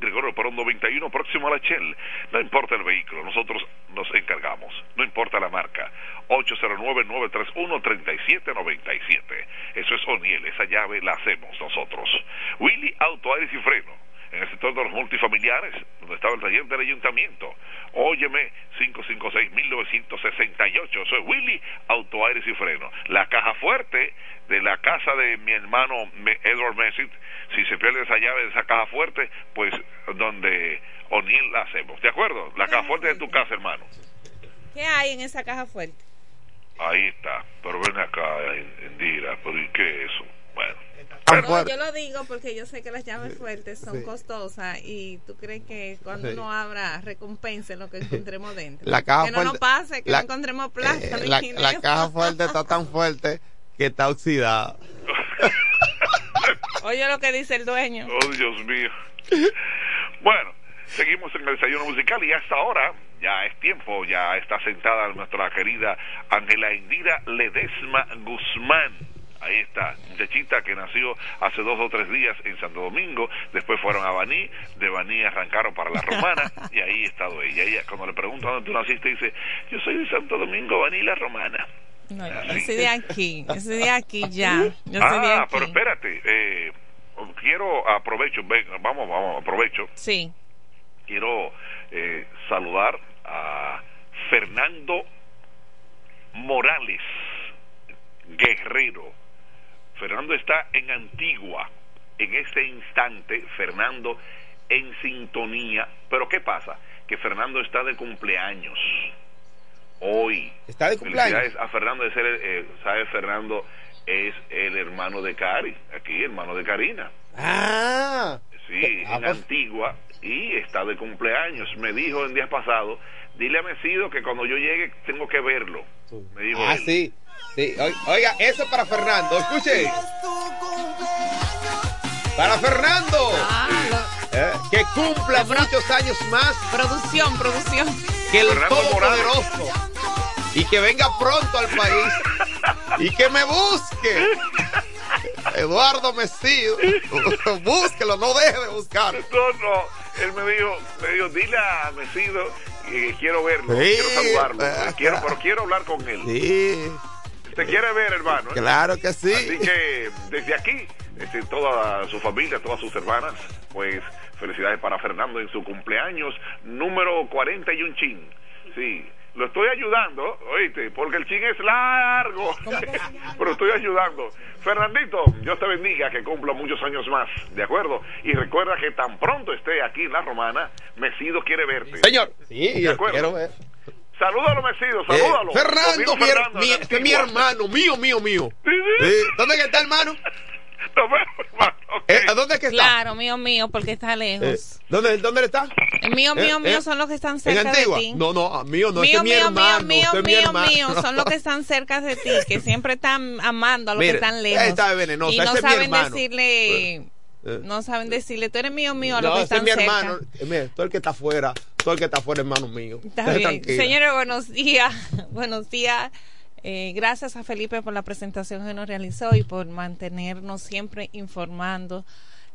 Speaker 8: Gregorio Perón 91, próximo a la Shell. No importa el vehículo, nosotros nos encargamos. No importa la marca. 809-931-3797. Eso es O'Neill, esa llave la hacemos nosotros. Willy Auto Aires y Freno en el sector de los multifamiliares, donde estaba el taller del ayuntamiento. Óyeme, 556-1968. Soy Willy, Auto Aires y Freno. La caja fuerte de la casa de mi hermano Edward Messit, si se pierde esa llave de esa caja fuerte, pues donde O'Neill la hacemos. ¿De acuerdo? La caja fuerte de tu casa, hermano.
Speaker 9: ¿Qué hay en esa caja fuerte?
Speaker 8: Ahí está. Pero ven acá, Indira. ¿Pero y qué es eso? Bueno.
Speaker 9: No, yo lo digo porque yo sé que las llaves fuertes son costosas y tú crees que cuando uno abra recompense lo que <laughs> encontremos dentro.
Speaker 6: La caja
Speaker 9: que no nos pase, que no encontremos plata.
Speaker 6: Eh, la, caja fuerte está tan fuerte que está oxidada. <laughs>
Speaker 9: Oye lo que dice el dueño.
Speaker 8: Oh, Dios mío. Bueno, seguimos en el desayuno musical y hasta ahora ya es tiempo, ya está sentada nuestra querida Ángela Indira Ledesma Guzmán Ahí está, muchachita que nació hace dos o tres días en Santo Domingo, después fueron a Baní, de Baní arrancaron para la Romana y ahí ha estado ella. Ella cuando le preguntan dónde tú naciste dice, yo soy de Santo Domingo, Baní, la Romana.
Speaker 9: No, yo soy de aquí, yo soy de aquí <laughs> ya.
Speaker 8: ah, pero espérate, eh, quiero aprovecho, vamos, vamos, aprovecho.
Speaker 9: Sí.
Speaker 8: Quiero eh, saludar a Fernando Morales Guerrero Fernando está en Antigua en este instante, Fernando en sintonía. Pero ¿qué pasa? Que Fernando está de cumpleaños. Hoy.
Speaker 6: Está de cumpleaños.
Speaker 8: a Fernando de ser, eh, ¿sabe? Fernando es el hermano de Cari, aquí, hermano de Karina.
Speaker 6: Ah.
Speaker 8: Sí, ah, en pues. Antigua y está de cumpleaños. Me dijo en días pasados, dile a Mesido que cuando yo llegue tengo que verlo. Me dijo
Speaker 6: ah, sí. Sí, oiga, eso para Fernando, escuche. Para Fernando. Ah, eh, que cumpla muchos años más.
Speaker 9: Producción, producción.
Speaker 6: Que el Todopoderoso. Y que venga pronto al país. y que me busque. Eduardo Mesido. <laughs> Búsquelo, no deje de buscar.
Speaker 8: No, no. Él me dijo, me dijo, dile a Mesido que quiero verlo, quiero saludarlo. <laughs> Quiero, pero quiero hablar con él.
Speaker 6: Sí.
Speaker 8: Te quiere ver, hermano. ¿eh?
Speaker 6: Claro que sí.
Speaker 8: Así que desde aquí, desde toda su familia, todas sus hermanas, pues felicidades para Fernando en su cumpleaños número 41 chin. Sí, lo estoy ayudando, oíste, porque el chin es largo, <laughs> pero estoy ayudando. Fernandito, Dios te bendiga, que cumpla muchos años más, ¿de acuerdo? Y recuerda que tan pronto esté aquí en La Romana, Mesido quiere verte.
Speaker 6: Señor, sí, ¿de acuerdo? quiero ver.
Speaker 8: Salúdalo, Mesido, salúdalo.
Speaker 6: Eh, Fernando, mi, este es mi hermano, mío, mío, mío. ¿Dónde está, hermano? <laughs>
Speaker 8: Eh,
Speaker 6: ¿Dónde es que está?
Speaker 9: Claro, mío, mío, porque está lejos.
Speaker 6: Eh, ¿dónde, ¿Dónde está?
Speaker 9: mío, mío, mío son los que están cerca de ti.
Speaker 6: No, no, mío no, mío, es mío, mi hermano,
Speaker 9: mío, mío, mío, mío, son los que están cerca de ti, que siempre están amando a los que están lejos.
Speaker 6: Está venenosa,
Speaker 9: y no saben decirle no saben decirle, tú eres mío, mío, a los que están
Speaker 6: es mi hermano. Mira, todo el que está afuera, todo el que está afuera, hermano mío.
Speaker 9: Está bien. Señores, buenos días. <laughs> buenos días. Eh, gracias a Felipe por la presentación que nos realizó y por mantenernos siempre informando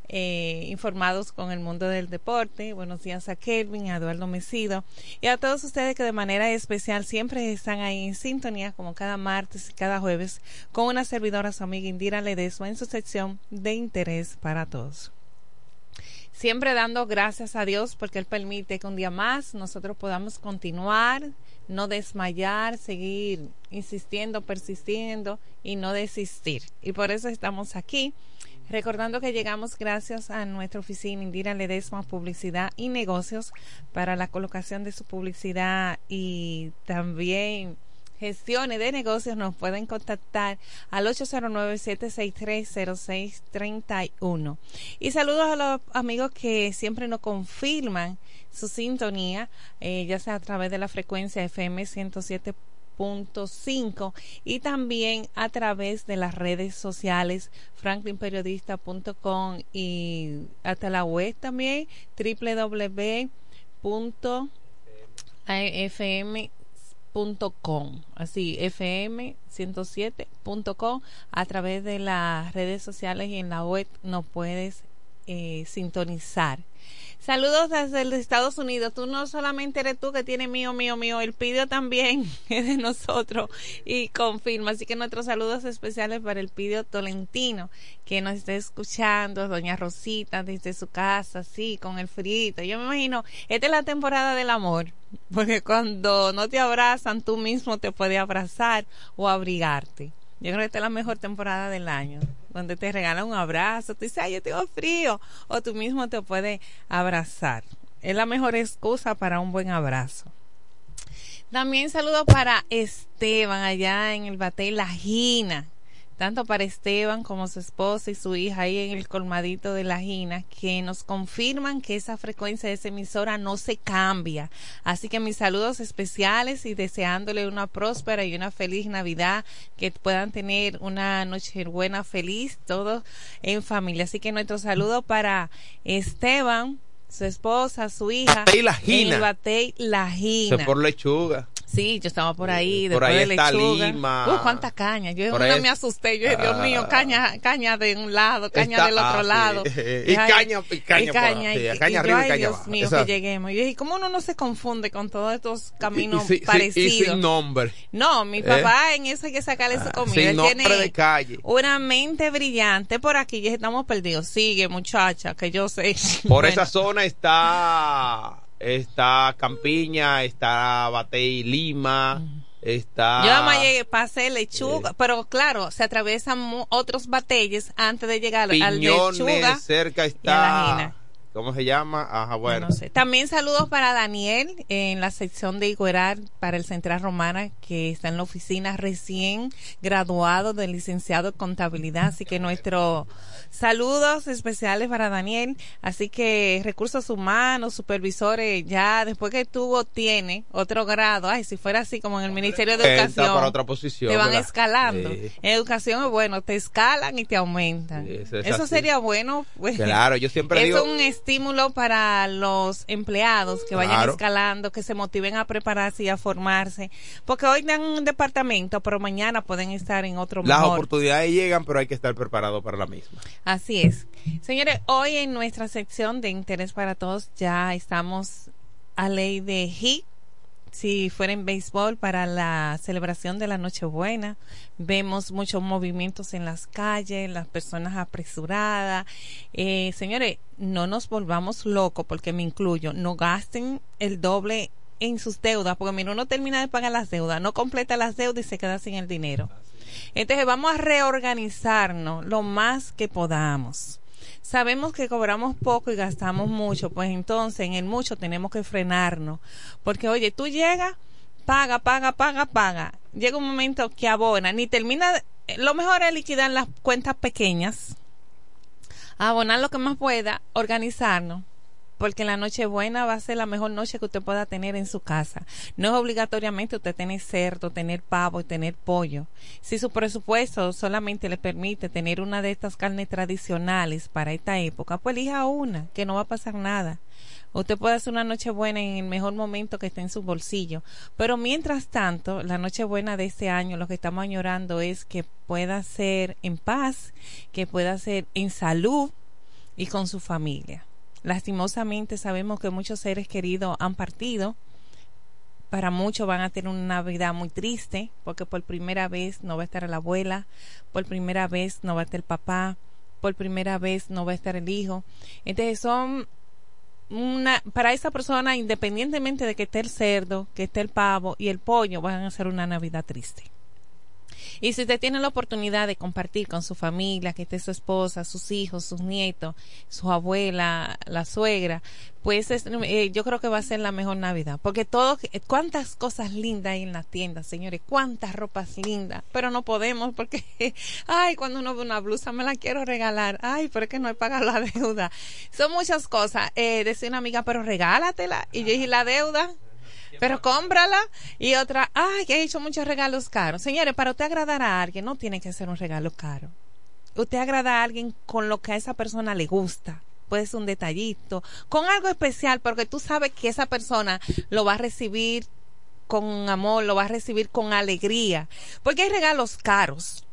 Speaker 9: eh, informados con el mundo del deporte. Buenos días a Kelvin, a Eduardo Mesido y a todos ustedes que de manera especial siempre están ahí en sintonía como cada martes y cada jueves con una servidora, su amiga Indira Ledesma en su sección de interés para todos. Siempre dando gracias a Dios porque Él permite que un día más nosotros podamos continuar, no desmayar, seguir insistiendo, persistiendo y no desistir. Y por eso estamos aquí Recordando que llegamos gracias a nuestra oficina Indira Ledesma Publicidad y Negocios para la colocación de su publicidad y también gestiones de negocios nos pueden contactar al 809-763-0631. Y saludos a los amigos que siempre nos confirman su sintonía, eh, ya sea a través de la frecuencia FM 107 107.5 y también a través de las redes sociales franklinperiodista.com y hasta la web también www.fm.com así fm107.com a través de las redes sociales y en la web nos puedes eh, sintonizar Saludos desde los Estados Unidos. Tú no solamente eres tú que tiene mío, mío, mío. El pidio también <laughs> es de nosotros y confirma. Así que nuestros saludos especiales para el pidio tolentino que nos esté escuchando. Doña Rosita desde su casa, sí, con el frito. Yo me imagino, esta es la temporada del amor. Porque cuando no te abrazan, tú mismo te puedes abrazar o abrigarte. Yo creo que esta es la mejor temporada del año, donde te regalan un abrazo, tú dices, ay, yo tengo frío, o tú mismo te puedes abrazar. Es la mejor excusa para un buen abrazo. También saludo para Esteban allá en el Batey La Gina tanto para Esteban como su esposa y su hija ahí en el colmadito de la Gina, que nos confirman que esa frecuencia de esa emisora no se cambia. Así que mis saludos especiales y deseándole una próspera y una feliz Navidad, que puedan tener una noche buena, feliz, todos en familia. Así que nuestro saludo para Esteban, su esposa, su hija,
Speaker 6: Batey La Gina.
Speaker 9: el Batey La Gina.
Speaker 6: Se por lechuga.
Speaker 9: Sí, yo estaba por ahí,
Speaker 6: por
Speaker 9: después
Speaker 6: ahí
Speaker 9: de
Speaker 6: está
Speaker 9: lechuga.
Speaker 6: Lima.
Speaker 9: Uh, cuánta caña. Yo
Speaker 6: Por
Speaker 9: una
Speaker 6: ahí-
Speaker 9: me asusté. Yo dije, Dios
Speaker 6: Ah.
Speaker 9: mío, caña, caña de un lado, caña
Speaker 6: Está-
Speaker 9: del otro
Speaker 6: ah, sí.
Speaker 9: lado. <laughs>
Speaker 6: Y
Speaker 9: Ay,
Speaker 6: caña- y caña
Speaker 9: y
Speaker 6: por-
Speaker 9: caña,
Speaker 6: sí,
Speaker 9: y-
Speaker 6: caña
Speaker 9: y yo,
Speaker 6: arriba y caña
Speaker 9: Dios
Speaker 6: abajo.
Speaker 9: mío,
Speaker 6: Exacto.
Speaker 9: que lleguemos. Yo dije, ¿cómo uno no se confunde con todos estos caminos
Speaker 6: y,
Speaker 9: parecidos?
Speaker 6: y sin nombre.
Speaker 9: No, mi
Speaker 6: ¿Eh?
Speaker 9: papá en eso hay que sacarle su comida.
Speaker 6: sin nombre
Speaker 9: tiene
Speaker 6: de calle.
Speaker 9: una mente brillante por aquí. Ya estamos perdidos. Sigue, muchacha, que yo sé. <laughs>
Speaker 6: Por
Speaker 9: Bueno.
Speaker 6: esa zona está está Campiña, está Batey Lima, está
Speaker 9: Yo nada más llegué, pasé lechuga, pero claro, se atraviesan mu- otros batalles antes de llegar al lechuga.
Speaker 6: Piñones, cerca está. ¿Cómo se llama? Ajá, bueno.
Speaker 9: No sé. También saludos para Daniel en la sección de Iguerar para el Central Romana, que está en la oficina recién graduado de licenciado en contabilidad. Así que nuestros saludos especiales para Daniel. Así que recursos humanos, supervisores, ya después que tuvo, tiene otro grado. Ay, si fuera así como en el Ministerio de Educación.
Speaker 6: para otra posición,
Speaker 9: Te van
Speaker 6: ¿verdad?
Speaker 9: escalando.
Speaker 6: Sí.
Speaker 9: En educación es bueno, te escalan y te aumentan.
Speaker 6: eso es
Speaker 9: sería bueno. pues.
Speaker 6: Claro, yo siempre
Speaker 9: es
Speaker 6: digo-
Speaker 9: un estímulo para los empleados que vayan
Speaker 6: Claro.
Speaker 9: escalando, que se motiven a prepararse y a formarse. Porque hoy dan un departamento, pero mañana pueden estar en otro
Speaker 6: Las
Speaker 9: mejor.
Speaker 6: oportunidades llegan, pero hay que estar preparado para la misma.
Speaker 9: Así es. Señores, hoy en nuestra sección de interés para todos ya estamos a ley de hit. Si fuera en béisbol para la celebración de la Nochebuena, vemos muchos movimientos en las calles, las personas apresuradas. Eh, señores, no nos volvamos locos, porque me incluyo, no gasten el doble en sus deudas, porque mira, uno termina de pagar las deudas, no completa las deudas y se queda sin el dinero. Entonces vamos a reorganizarnos lo más que podamos. Sabemos que cobramos poco y gastamos mucho, pues entonces en el mucho tenemos que frenarnos. Porque oye, tú llegas, paga, paga, paga, paga. Llega un momento que abona, ni termina, lo mejor es liquidar las cuentas pequeñas, abonar lo que más pueda, organizarnos porque la noche buena va a ser la mejor noche que usted pueda tener en su casa. No es obligatoriamente usted tener cerdo, tener pavo y tener pollo. Si su presupuesto solamente le permite tener una de estas carnes tradicionales para esta época, pues elija una, que no va a pasar nada. Usted puede hacer una noche buena en el mejor momento que esté en su bolsillo. Pero mientras tanto, la noche buena de este año, lo que estamos añorando es que pueda ser en paz, que pueda ser en salud y con su familia. Lastimosamente sabemos que muchos seres queridos han partido. Para muchos van a tener una Navidad muy triste porque por primera vez no va a estar la abuela, por primera vez no va a estar el papá, por primera vez no va a estar el hijo. Entonces son una, para esa persona, independientemente de que esté el cerdo, que esté el pavo y el pollo, van a ser una Navidad triste. Y si usted tiene la oportunidad de compartir con su familia, que esté su esposa, sus hijos, sus nietos, su abuela, la suegra, pues es, eh, yo creo que va a ser la mejor Navidad. Porque todo, cuántas cosas lindas hay en las tiendas, señores, cuántas ropas lindas, pero no podemos porque, <laughs> ay, cuando uno ve una blusa me la quiero regalar, ay, pero es que no he pagado la <laughs> deuda. Son muchas cosas. Eh, decía una amiga, pero regálatela. Y yo dije, la deuda. Pero cómprala. Y otra, ay, he hecho muchos regalos caros. Señores, para usted agradar a alguien no tiene que ser un regalo caro. Usted agrada a alguien con lo que a esa persona le gusta. Puede ser un detallito, con algo especial, porque tú sabes que esa persona lo va a recibir con amor, lo va a recibir con alegría. Porque hay regalos caros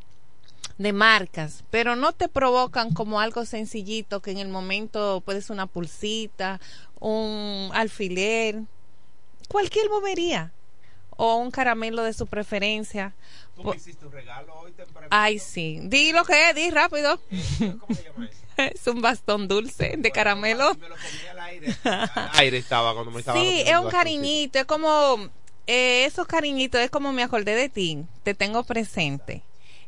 Speaker 9: de marcas, pero no te provocan como algo sencillito que en el momento puede ser una pulsita, un alfiler, cualquier bobería o un caramelo de su preferencia.
Speaker 6: ¿Tú me hiciste un regalo hoy temprano?
Speaker 9: Ay, sí. Di lo que es, di rápido.
Speaker 6: ¿Cómo se llama eso? <laughs>
Speaker 9: es un bastón dulce de caramelo.
Speaker 6: Me lo comí al aire. <laughs> Al aire estaba cuando me estaba
Speaker 9: Sí, es un cariñito, es como eh, esos cariñitos, es como me acordé de ti, te tengo presente.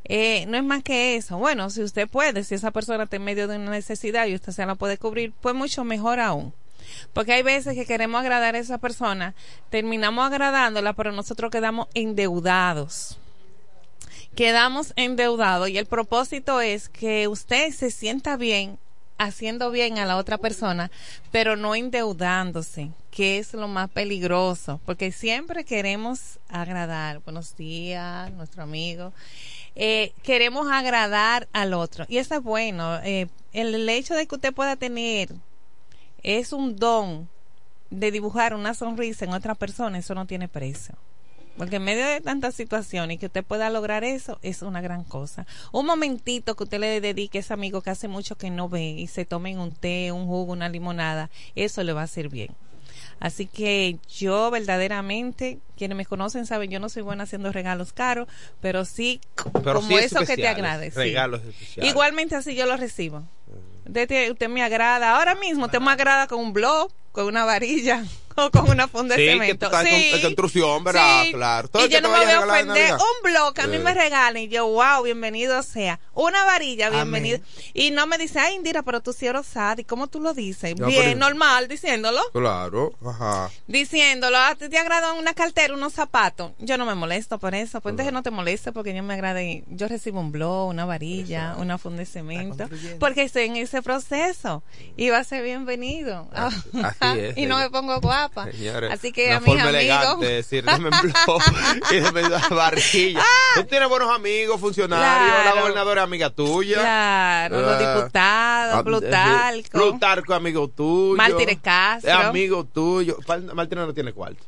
Speaker 9: Eh, no es más que eso. Bueno, si usted puede, si esa persona está en medio de una necesidad y usted se la puede cubrir, pues mucho mejor aún. Porque hay veces que queremos agradar a esa persona, terminamos agradándola, pero nosotros quedamos endeudados. Quedamos endeudados y el propósito es que usted se sienta bien haciendo bien a la otra persona, pero no endeudándose, que es lo más peligroso, porque siempre queremos agradar. Buenos días, nuestro amigo. Eh, queremos agradar al otro. Y eso es bueno. Eh, el hecho de que usted pueda tener es un don de dibujar una sonrisa en otra persona, eso no tiene precio. Porque en medio de tantas situaciones y que usted pueda lograr eso es una gran cosa. Un momentito que usted le dedique a ese amigo que hace mucho que no ve y se tomen un té, un jugo, una limonada, eso le va a hacer bien. Así que yo verdaderamente, quienes me conocen saben, yo no soy buena haciendo regalos caros, pero sí
Speaker 6: Pero
Speaker 9: como
Speaker 6: sí
Speaker 9: eso que te
Speaker 6: especiales,
Speaker 9: agrade. sí.
Speaker 6: Regalos especiales.
Speaker 9: Igualmente así yo lo recibo. Usted, te- usted me agrada, ahora mismo usted me agrada con un blog, con una varilla <laughs> o con una funda de
Speaker 6: Sí, que
Speaker 9: cemento.
Speaker 6: tú estás
Speaker 9: Sí.
Speaker 6: con- construcción, ¿verdad?
Speaker 9: Sí.
Speaker 6: Claro. Todo
Speaker 9: Y
Speaker 6: que
Speaker 9: yo no me voy a ofender. Un blog que a mí me regalen y yo, wow, bienvenido sea. Una varilla, bienvenido. Y no me dice, ay, Indira, pero tú sí eres osada. ¿Y cómo tú lo dices? Bien,
Speaker 6: pero-
Speaker 9: normal, diciéndolo.
Speaker 6: Claro, ajá.
Speaker 9: Diciéndolo, ¿a ti te agradan una cartera, unos zapatos? Yo no me molesto por eso. Pues entonces no te moleste porque yo me agrade. Yo recibo un blog, una varilla, una funda de cemento. Porque estoy en ese proceso. Y va a ser bienvenido.
Speaker 6: Así <laughs> es.
Speaker 9: y no me pongo guapa.
Speaker 6: Señores,
Speaker 9: Así que
Speaker 6: una
Speaker 9: a mis
Speaker 6: forma
Speaker 9: amigos.
Speaker 6: de decir, dame <laughs> y dame la barrilla. Tú tienes buenos amigos, funcionarios,
Speaker 9: Ah. Claro.
Speaker 6: la gobernadora es amiga tuya.
Speaker 9: Claro, los
Speaker 6: Ah,
Speaker 9: diputados,
Speaker 6: ah,
Speaker 9: Plutarco.
Speaker 6: Plutarco, amigo tuyo.
Speaker 9: Mártires Castro.
Speaker 6: Es amigo tuyo. Mártires no tiene cuarto.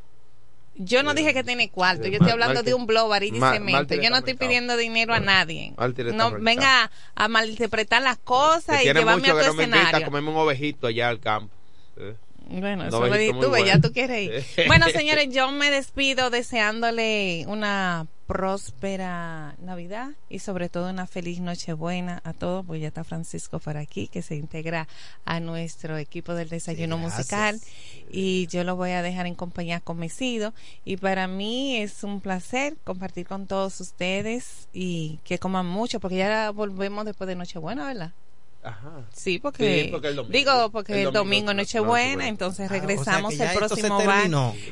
Speaker 9: Yo no dije que tiene cuarto, yo
Speaker 6: Ma-
Speaker 9: estoy hablando de un blog, varilla y cemento. Yo no estoy pidiendo dinero a nadie.
Speaker 6: Está
Speaker 9: No venga a malinterpretar las
Speaker 6: Que
Speaker 9: cosas y llevarme
Speaker 6: mucho
Speaker 9: a
Speaker 6: que
Speaker 9: tu
Speaker 6: no me invita a
Speaker 9: escenario.
Speaker 6: comerme un ovejito allá al campo. Eh.
Speaker 9: Bueno, eso lo di
Speaker 6: muy
Speaker 9: tú,
Speaker 6: bueno.
Speaker 9: ya tú quieres ir. <laughs> Bueno, señores, yo me despido deseándole una próspera Navidad y sobre todo una feliz Nochebuena a todos, porque ya está Francisco por aquí, que se integra a nuestro equipo del desayuno musical y yo lo voy a dejar en compañía con Mesido y para mí es un placer compartir con todos ustedes y que coman mucho, porque ya volvemos después de Nochebuena, ¿verdad?
Speaker 6: Ajá.
Speaker 9: Sí, porque,
Speaker 6: Sí, porque el domingo.
Speaker 9: digo, porque
Speaker 6: El
Speaker 9: el,
Speaker 6: domingo
Speaker 9: domingo, Nochebuena, entonces
Speaker 10: Ah, o sea
Speaker 9: regresamos el próximo bar-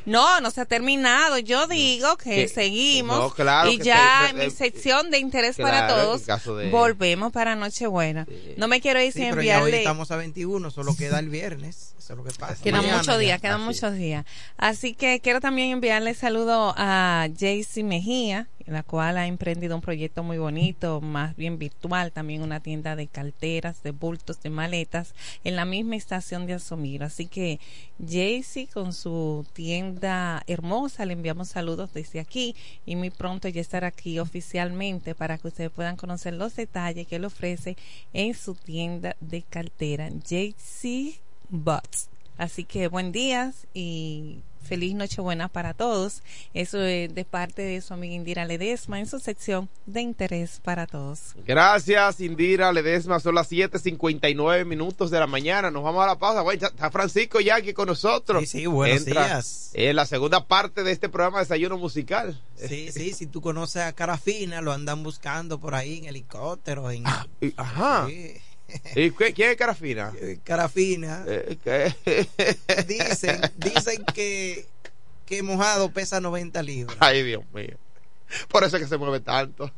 Speaker 9: No, no se ha terminado. Yo digo que
Speaker 6: Que-
Speaker 9: seguimos
Speaker 6: no, claro
Speaker 9: y
Speaker 6: que
Speaker 9: ya
Speaker 6: se-
Speaker 9: en mi
Speaker 6: eh,
Speaker 9: sección de interés
Speaker 6: claro,
Speaker 9: para todos
Speaker 6: de-
Speaker 9: volvemos para Nochebuena. No me quiero ir
Speaker 10: Sí,
Speaker 9: sin
Speaker 10: pero ya hoy
Speaker 9: enviarle
Speaker 10: estamos a 21, solo queda el viernes. Eso es lo que pasa.
Speaker 9: Quedan
Speaker 10: Mañana
Speaker 9: muchos días, quedan muchos días. Así que quiero también enviarle saludo a Jaycee Mejía, la cual ha emprendido un proyecto muy bonito, más bien virtual, también una tienda de carteras, de bultos, de maletas, en la misma estación de Asomiro. Así que Jaycee con su tienda hermosa, le enviamos saludos desde aquí y muy pronto ya estará aquí oficialmente para que ustedes puedan conocer los detalles que él ofrece en su tienda de cartera, Jaycee Butts. Así que buen día y feliz Nochebuena para todos. Eso es de parte de su amiga Indira Ledesma en su sección de interés para todos.
Speaker 6: Gracias, Indira Ledesma. Son las 7:59 minutos de la mañana. Nos vamos a la pausa. Ya está Francisco ya aquí con nosotros.
Speaker 10: Sí, sí, buenos
Speaker 6: Entra
Speaker 10: días.
Speaker 6: En la segunda parte de este programa Desayuno Musical.
Speaker 10: Sí, sí, si tú conoces a Carafina, lo andan buscando por ahí en helicóptero. En...
Speaker 6: y- ajá. ¿Y qué- quién es Carafina?
Speaker 10: Carafina.
Speaker 6: Eh, ¿qué? <laughs>
Speaker 10: Dicen, dicen que, que mojado pesa 90 libras.
Speaker 6: Ay, Dios mío. Por eso es que se mueve tanto.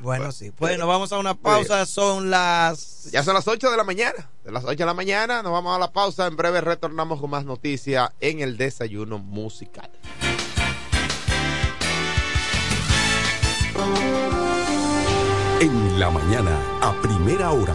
Speaker 10: Bueno, sí. Bueno, vamos a una pausa. Son las.
Speaker 6: Ya son las 8 de la mañana. De las 8 de la mañana nos vamos a la pausa. En breve retornamos con más noticias en el desayuno musical.
Speaker 4: En la mañana, a primera hora,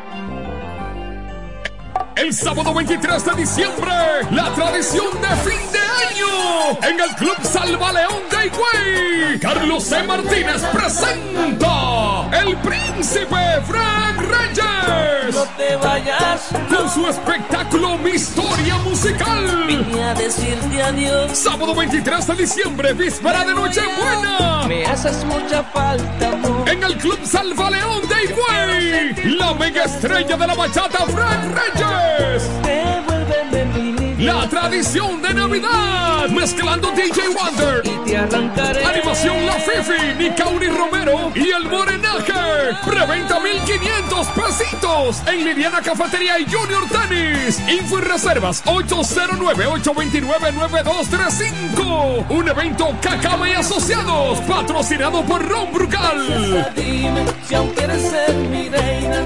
Speaker 11: El sábado 23 de diciembre, la tradición de fin de año en el Club Salva León de Higüey. Carlos C. Martínez presenta El Príncipe Frank Reyes.
Speaker 1: No te vayas.
Speaker 11: Con su espectáculo Mi Historia Musical.
Speaker 1: Vine a decirte adiós.
Speaker 11: Sábado 23 de diciembre, víspera de Nochebuena.
Speaker 1: Me haces mucha falta, amor.
Speaker 11: En el Club Salva León de Higüey. La mega estrella de la bachata Frank Reyes. La tradición de Navidad, mezclando DJ Wonder,
Speaker 1: y te arrancaré.
Speaker 11: Animación La Fifi, Nicauri Romero y el Morenaje. Preventa 1500 pesitos en Liliana Cafetería y Junior Tennis. Info y reservas 809-829-9235. Un evento Cacaba y Asociados, patrocinado por Ron Brugal.
Speaker 1: Dime si aún quieres ser mi reina.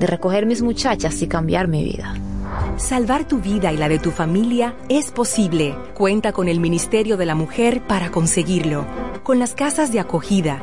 Speaker 12: de recoger mis muchachas y cambiar mi vida.
Speaker 13: Salvar tu vida y la de tu familia es posible. Cuenta con el Ministerio de la Mujer para conseguirlo. Con las casas de acogida,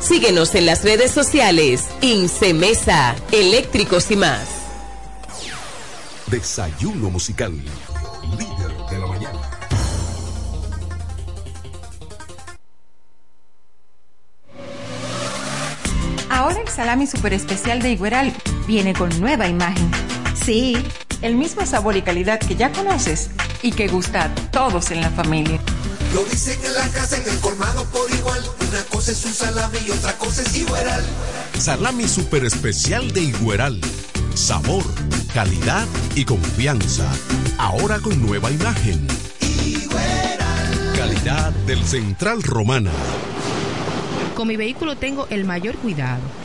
Speaker 14: Síguenos en las redes sociales. Incemesa, eléctricos y más.
Speaker 4: Desayuno musical. Líder de la mañana.
Speaker 15: Ahora el salami super especial de Igueral viene con nueva imagen. Sí, el mismo sabor y calidad que ya conoces y que gusta a todos en la familia.
Speaker 16: Lo dicen en la casa, en el colmado por igual. Una cosa es un salami y otra cosa es Igueral.
Speaker 4: Salami super especial de Igueral. Sabor, calidad y confianza. Ahora con nueva imagen. Calidad del Central Romana.
Speaker 17: Con mi vehículo tengo el mayor cuidado.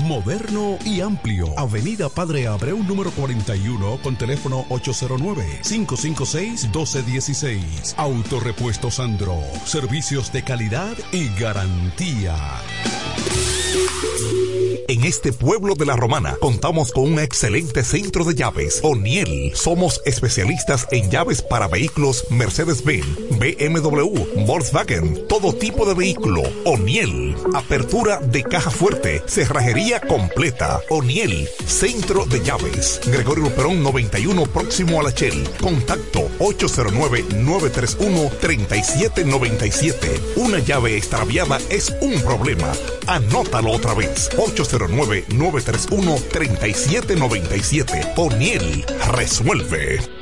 Speaker 4: Moderno y amplio. Avenida Padre Abreu número 41 con teléfono 809-556-1216. Autorepuesto Sandro. Servicios de calidad y garantía.
Speaker 18: En este pueblo de la Romana contamos con un excelente centro de llaves. O'Neill. Somos especialistas en llaves para vehículos Mercedes-Benz, BMW, Volkswagen, todo tipo de vehículo. O'Neill. Apertura de caja fuerte, cerrajería completa. O'Neill. Centro de llaves. Gregorio Perón 91 próximo a la Shell. Contacto 809-931-3797. Una llave extraviada es un problema. Anótalo otra vez. 809-931-3797. O'Neill resuelve.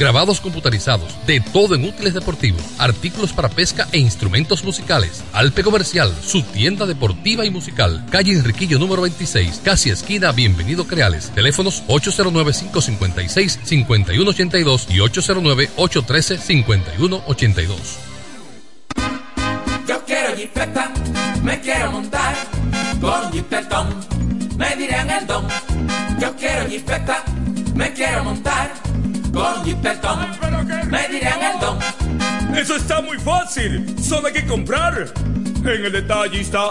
Speaker 19: grabados computarizados, de todo en útiles deportivos, artículos para pesca e instrumentos musicales. Alpe Comercial, su tienda deportiva y musical. Calle Enriquillo número 26, casi esquina Bienvenido Creales. Teléfonos 809-556-5182 y 809-813-5182.
Speaker 20: Yo quiero me quiero montar con jipetón, me dirán el don. Yo quiero jipeta, me quiero montar con jipetón, me dirán el don.
Speaker 21: Eso está muy fácil. Solo hay que comprar. En el detallista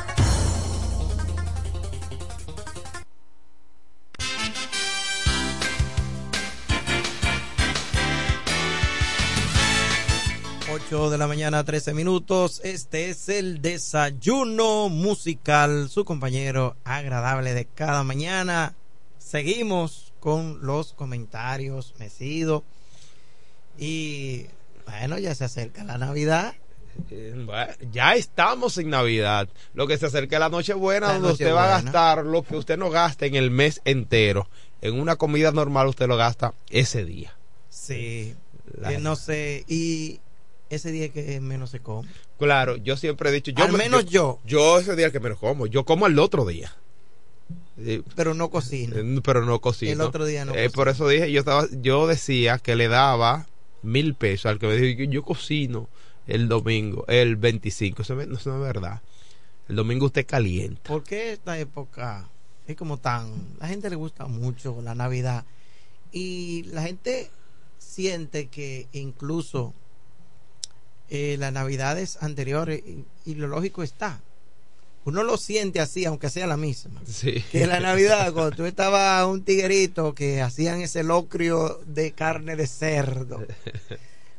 Speaker 10: De la mañana, 13 minutos. Este es el desayuno musical, su compañero agradable de cada mañana. Seguimos con los comentarios mecidos. Y bueno, ya se acerca la Navidad.
Speaker 6: Eh, bueno, ya estamos en Navidad. Lo que se acerca la Nochebuena,
Speaker 10: La
Speaker 6: donde usted va a gastar lo que usted no gasta en el mes entero. En una comida normal usted lo gasta ese día.
Speaker 10: Sí,
Speaker 6: La-
Speaker 10: eh, no sé, y ese día que menos se come.
Speaker 6: Claro, yo siempre he dicho, yo
Speaker 10: Al
Speaker 6: me-
Speaker 10: menos yo.
Speaker 6: Yo ese día que menos como, yo como el otro día. Sí,
Speaker 10: Pero no cocino.
Speaker 6: eh, pero no cocino.
Speaker 10: El otro día no
Speaker 6: Eh, por eso dije, yo estaba, yo decía que le daba mil pesos al que me dijo, yo, yo cocino el domingo, el 25. Eso, no eso no es verdad. El domingo usted calienta.
Speaker 10: ¿Por qué esta época es como tan... La gente le gusta mucho la Navidad y la gente siente que incluso eh, las Navidades anteriores, y, y lo lógico está, uno lo siente así, aunque sea la misma.
Speaker 6: Sí.
Speaker 10: Que la Navidad, cuando tú estabas un tiguerito que hacían ese locrio de carne de cerdo,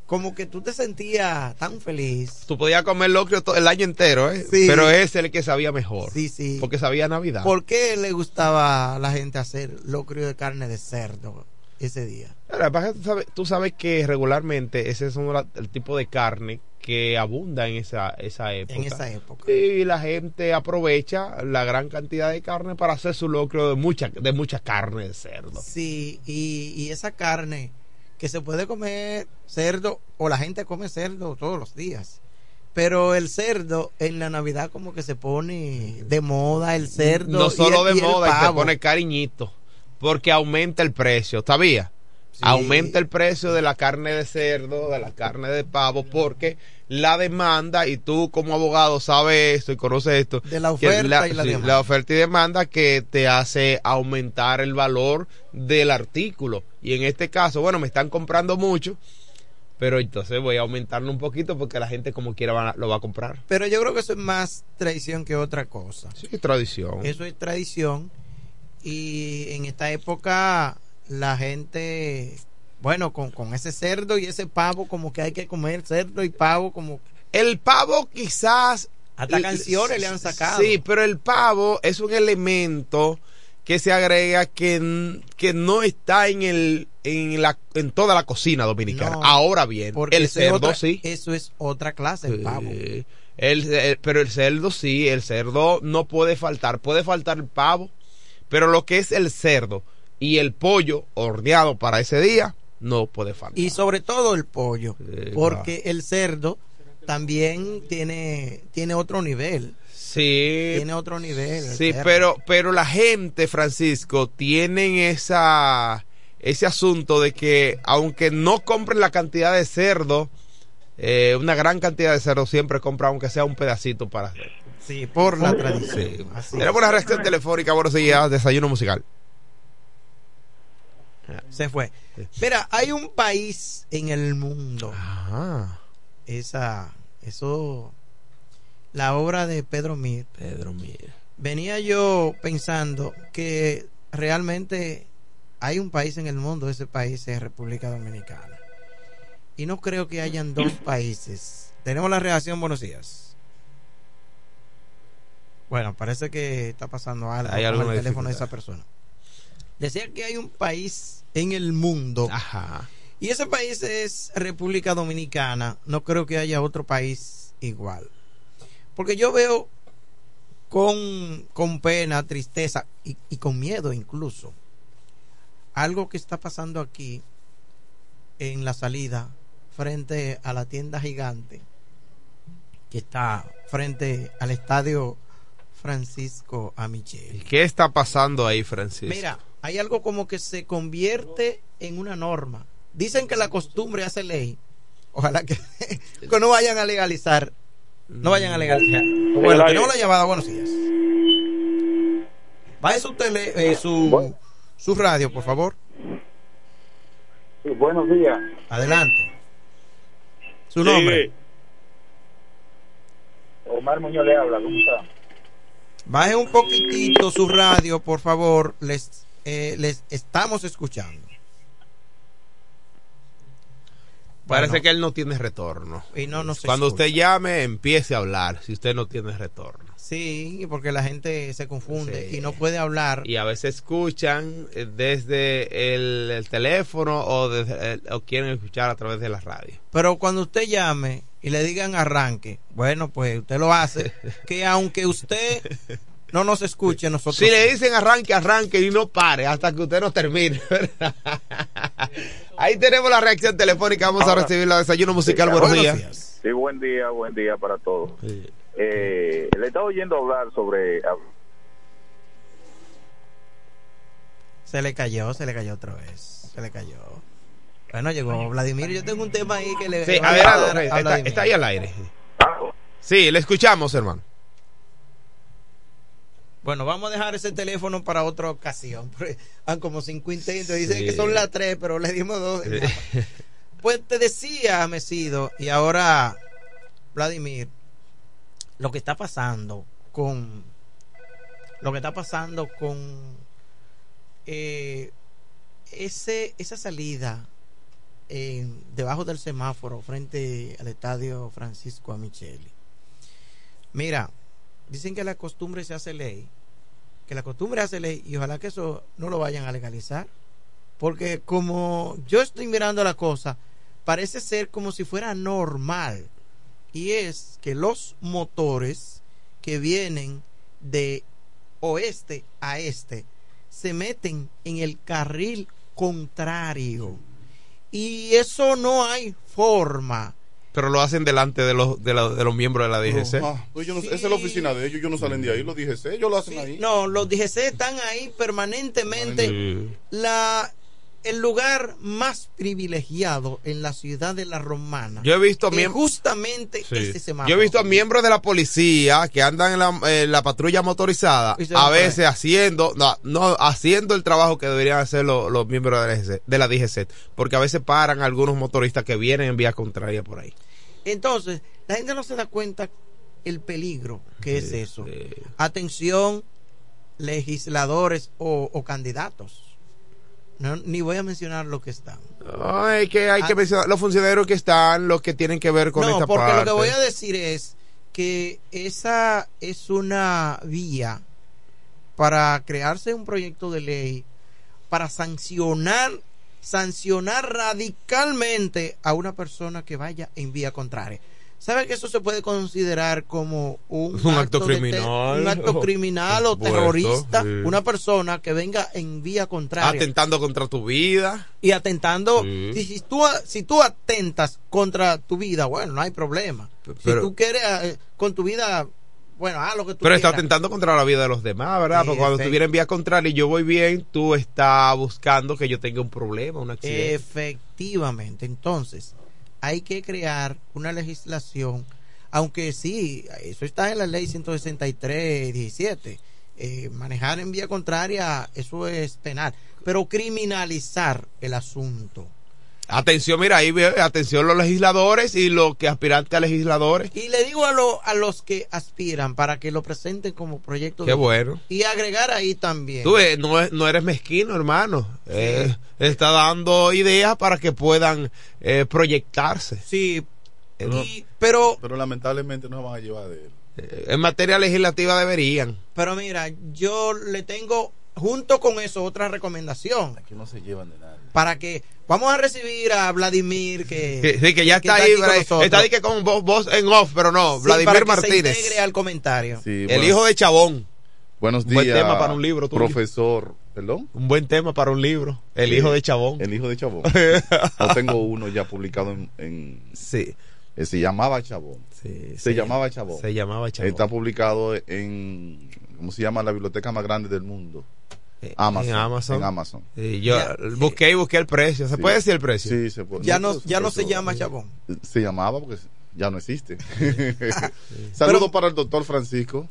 Speaker 10: como que tú te sentías tan feliz.
Speaker 6: Tú podías comer locrio to- el año entero, ¿eh?
Speaker 10: Sí.
Speaker 6: Pero es el que sabía mejor.
Speaker 10: Sí, sí.
Speaker 6: Porque sabía Navidad.
Speaker 10: ¿Por qué le gustaba a la gente hacer locrio de carne de cerdo ese día?
Speaker 6: Tú, sabes, tú sabes que regularmente ese es uno el tipo de carne que abunda en esa, esa época.
Speaker 10: En esa época.
Speaker 6: Y la gente aprovecha la gran cantidad de carne para hacer su locrio de mucha, de mucha carne de cerdo.
Speaker 10: Sí, y, y esa carne que se puede comer cerdo o la gente come cerdo todos los días. Pero el cerdo en la Navidad como que se pone de moda el cerdo.
Speaker 6: No
Speaker 10: y
Speaker 6: solo
Speaker 10: el-
Speaker 6: de
Speaker 10: y
Speaker 6: moda, y se pone cariñito. Porque aumenta el precio, ¿sabía? Aumenta el precio de la carne de cerdo, de la carne de pavo, porque la demanda, y tú como abogado sabes esto y conoces esto,
Speaker 10: De la oferta y la
Speaker 6: sí,
Speaker 10: demanda.
Speaker 6: la oferta y demanda que te hace aumentar el valor del artículo. Y en este caso, bueno, me están comprando mucho, pero entonces voy a aumentarlo un poquito porque la gente como quiera va- lo va a comprar.
Speaker 10: Pero yo creo que eso es más tradición que otra cosa.
Speaker 6: Sí, tradición.
Speaker 10: Eso es tradición. Y en esta época la gente, bueno, con, con ese cerdo y ese pavo, como que hay que comer cerdo y pavo, como...
Speaker 6: El pavo quizás...
Speaker 10: Hasta canciones le han sacado.
Speaker 6: Sí, pero el pavo es un elemento que se agrega que, que no está en el en la en toda la cocina dominicana.
Speaker 10: No,
Speaker 6: Ahora bien,
Speaker 10: porque
Speaker 6: el cerdo
Speaker 10: otra-
Speaker 6: sí.
Speaker 10: Eso es otra clase, el pavo.
Speaker 6: Sí. El- el- pero el cerdo sí, el cerdo no puede faltar. Puede faltar el pavo, pero lo que es el cerdo y el pollo horneado para ese día no puede faltar.
Speaker 10: Y sobre todo el pollo, porque el cerdo también tiene, tiene otro nivel.
Speaker 6: Sí.
Speaker 10: Tiene otro nivel. el
Speaker 6: Sí, pero, pero la gente, Francisco, tienen esa, ese asunto de que aunque no compren la cantidad de cerdo, eh, una gran cantidad de cerdo, siempre compran aunque sea un pedacito para hacer.
Speaker 10: Sí, por la tradición.
Speaker 6: Sí.
Speaker 10: Así
Speaker 6: Tenemos una reacción telefónica, buenos días, desayuno musical.
Speaker 10: Se fue. Mira, hay un país en el mundo. Esa, eso, la obra de Pedro Mir.
Speaker 6: Pedro Mir.
Speaker 10: Venía yo pensando que realmente hay un país en el mundo, ese país es República Dominicana. Y no creo que hayan dos países. Tenemos la reacción, buenos días. Bueno, parece que está pasando algo
Speaker 6: Hay
Speaker 10: con el teléfono de esa persona. Decía que hay un país en el mundo. Y ese país es República Dominicana. No creo que haya otro país igual. Porque yo veo con, con pena, tristeza y, y con miedo incluso algo que está pasando aquí en la salida frente a la tienda gigante que está frente al estadio Francisco Amichel.
Speaker 6: ¿Qué está pasando ahí, Francisco?
Speaker 10: Mira, hay algo como que se convierte en una norma. Dicen que la costumbre hace ley. Ojalá que, <laughs> que no vayan a legalizar. No vayan a legalizar. Bueno, tenemos la llamada. Buenos días. Baje su, tele, eh, su, su radio, por favor.
Speaker 22: Sí, buenos días.
Speaker 10: Adelante. Su
Speaker 22: Sí.
Speaker 10: nombre.
Speaker 22: Omar Muñoz le habla, ¿cómo está?
Speaker 10: Baje un poquitito su radio, por favor. Les, eh, les estamos escuchando.
Speaker 6: Parece
Speaker 10: Bueno.
Speaker 6: que él no tiene retorno.
Speaker 10: Y no nos
Speaker 6: Cuando
Speaker 10: escucha.
Speaker 6: usted llame, empiece a hablar, si usted no tiene retorno.
Speaker 10: Sí, porque la gente se confunde
Speaker 6: Sí.
Speaker 10: y no puede hablar.
Speaker 6: Y a veces escuchan eh, desde el, el teléfono o, desde el- o quieren escuchar a través de la radio.
Speaker 10: Pero cuando usted llame y le digan arranque, bueno, pues usted lo hace. <laughs> que aunque usted no nos escuche, nosotros.
Speaker 6: Si le dicen arranque, arranque y no pare hasta que usted no termine. <laughs> Ahí tenemos la reacción telefónica. Vamos a recibir la desayuno musical.
Speaker 22: Sí,
Speaker 6: Buenos
Speaker 22: buenos
Speaker 6: días.
Speaker 22: Sí, buen día, buen día para todos. Eh, le estaba oyendo hablar sobre...
Speaker 10: Se le cayó, se le cayó otra vez. Se le cayó. Bueno, llegó Vladimir. Yo tengo un tema ahí que le.
Speaker 6: Sí, a ver,
Speaker 10: dar
Speaker 6: a-
Speaker 10: a
Speaker 6: está, ahí al aire. Sí, le escuchamos, hermano.
Speaker 10: Bueno, vamos a dejar ese teléfono para otra ocasión. <laughs> Han como cinco intentos. Dicen
Speaker 6: Sí.
Speaker 10: que son las tres, pero le dimos dos. <laughs> Pues te decía, Mesido, y ahora, Vladimir, lo que está pasando con. Lo que está pasando con. eh, ese, esa salida debajo del semáforo frente al estadio Francisco Amicheli. Mira, dicen que la costumbre se hace ley, que la costumbre hace ley y ojalá que eso no lo vayan a legalizar, porque como yo estoy mirando la cosa, parece ser como si fuera normal y es que los motores que vienen de oeste a este se meten en el carril contrario y eso no hay forma
Speaker 6: Pero lo hacen delante de los, de, la- de los miembros de la DGC.
Speaker 23: Ah, pues yo no- Esa es la oficina de ellos, ellos no salen de ahí, los dije, ellos lo hacen ahí.
Speaker 10: No, los DGC están ahí permanentemente.
Speaker 6: Sí.
Speaker 10: La, el lugar más privilegiado en la ciudad de la Romana.
Speaker 6: Yo he visto miembros.
Speaker 10: justamente
Speaker 6: Sí.
Speaker 10: ese semáforo.
Speaker 6: Yo he visto a miembros de la policía que andan en la, en la patrulla motorizada, a veces haciendo, no, no, haciendo el trabajo que deberían hacer los, los miembros de la, DGC, de la DGC, porque a veces paran algunos motoristas que vienen en vía contraria por ahí.
Speaker 10: Entonces, la gente no se da cuenta el peligro que es eso. Atención, legisladores o, o candidatos. No, ni voy a mencionar lo que están.
Speaker 6: Ay, que hay que
Speaker 10: Ah.
Speaker 6: mencionar los funcionarios que están, los que tienen que ver con
Speaker 10: no,
Speaker 6: esta
Speaker 10: porque
Speaker 6: parte.
Speaker 10: lo que voy a decir es que esa es una vía para crearse un proyecto de ley para sancionar sancionar radicalmente a una persona que vaya en vía contraria. ¿Sabe que eso se puede considerar como un,
Speaker 6: Un acto criminal.
Speaker 10: un acto criminal o terrorista?
Speaker 6: sí.
Speaker 10: Una persona que venga en vía contraria
Speaker 6: Atentando contra tu vida.
Speaker 10: y atentando.
Speaker 6: Sí.
Speaker 10: Si, si tú, si tú atentas contra tu vida, bueno, no hay problema. si tú quieres eh, con tu vida, bueno, haz lo que tú
Speaker 6: Pero está atentando contra la vida de los demás, ¿verdad?
Speaker 10: Sí,
Speaker 6: Porque cuando estuviera en vía contraria y yo voy bien, tú estás buscando que yo tenga un problema, un accidente.
Speaker 10: Efectivamente. Entonces, hay que crear una legislación, aunque sí, eso está en la ley 163, 17. Eh, manejar en vía contraria, eso es penal. Pero criminalizar el asunto.
Speaker 6: Atención, mira, ahí atención los legisladores y los que aspirantes a legisladores.
Speaker 10: Y le digo a, lo- a los que aspiran para que lo presenten como proyecto
Speaker 6: Qué
Speaker 10: de
Speaker 6: bueno.
Speaker 10: Y agregar ahí también.
Speaker 6: Tú ves, no, es- no eres mezquino, hermano. Eh, está dando ideas para que puedan eh, proyectarse.
Speaker 10: Sí,
Speaker 6: Eh,
Speaker 10: pero,
Speaker 23: pero lamentablemente no se van a llevar de él.
Speaker 6: eh, en materia legislativa deberían.
Speaker 10: Pero mira, yo le tengo junto con eso otra recomendación
Speaker 23: Aquí no se llevan de nadie.
Speaker 10: Para que vamos a recibir a Vladimir que,
Speaker 6: sí, que ya está,
Speaker 10: está
Speaker 6: ahí,
Speaker 10: aquí con
Speaker 6: está ahí que con voz, voz en off, pero no,
Speaker 10: Sí,
Speaker 6: Vladimir
Speaker 10: para que
Speaker 6: Martínez.
Speaker 10: se integre al comentario.
Speaker 23: Sí,
Speaker 6: el hijo de Chabón.
Speaker 23: Buenos
Speaker 6: Un buen
Speaker 23: días.
Speaker 6: tema para un libro tuyo.
Speaker 23: Profesor, ¿perdón?
Speaker 6: Un buen tema para un libro. El
Speaker 23: Sí,
Speaker 6: hijo de Chabón.
Speaker 23: El hijo de Chabón. <laughs> Yo tengo uno ya publicado en. en-
Speaker 6: Sí.
Speaker 23: eh, se llamaba Chabón.
Speaker 6: Sí,
Speaker 23: se, llamaba Chabón.
Speaker 6: Se llamaba Chabón.
Speaker 23: Está publicado en. ¿Cómo se llama? La biblioteca más grande del mundo.
Speaker 6: Eh,
Speaker 23: Amazon.
Speaker 6: En Amazon.
Speaker 23: En Amazon.
Speaker 6: Sí, yo
Speaker 10: Ya,
Speaker 6: busqué y busqué el precio. ¿Se
Speaker 23: Sí.
Speaker 6: puede decir el precio?
Speaker 23: Sí, se puede.
Speaker 10: Ya no, ya no se llama Chabón.
Speaker 23: Se llamaba porque ya no existe. <laughs> <laughs> Saludos para el doctor Francisco.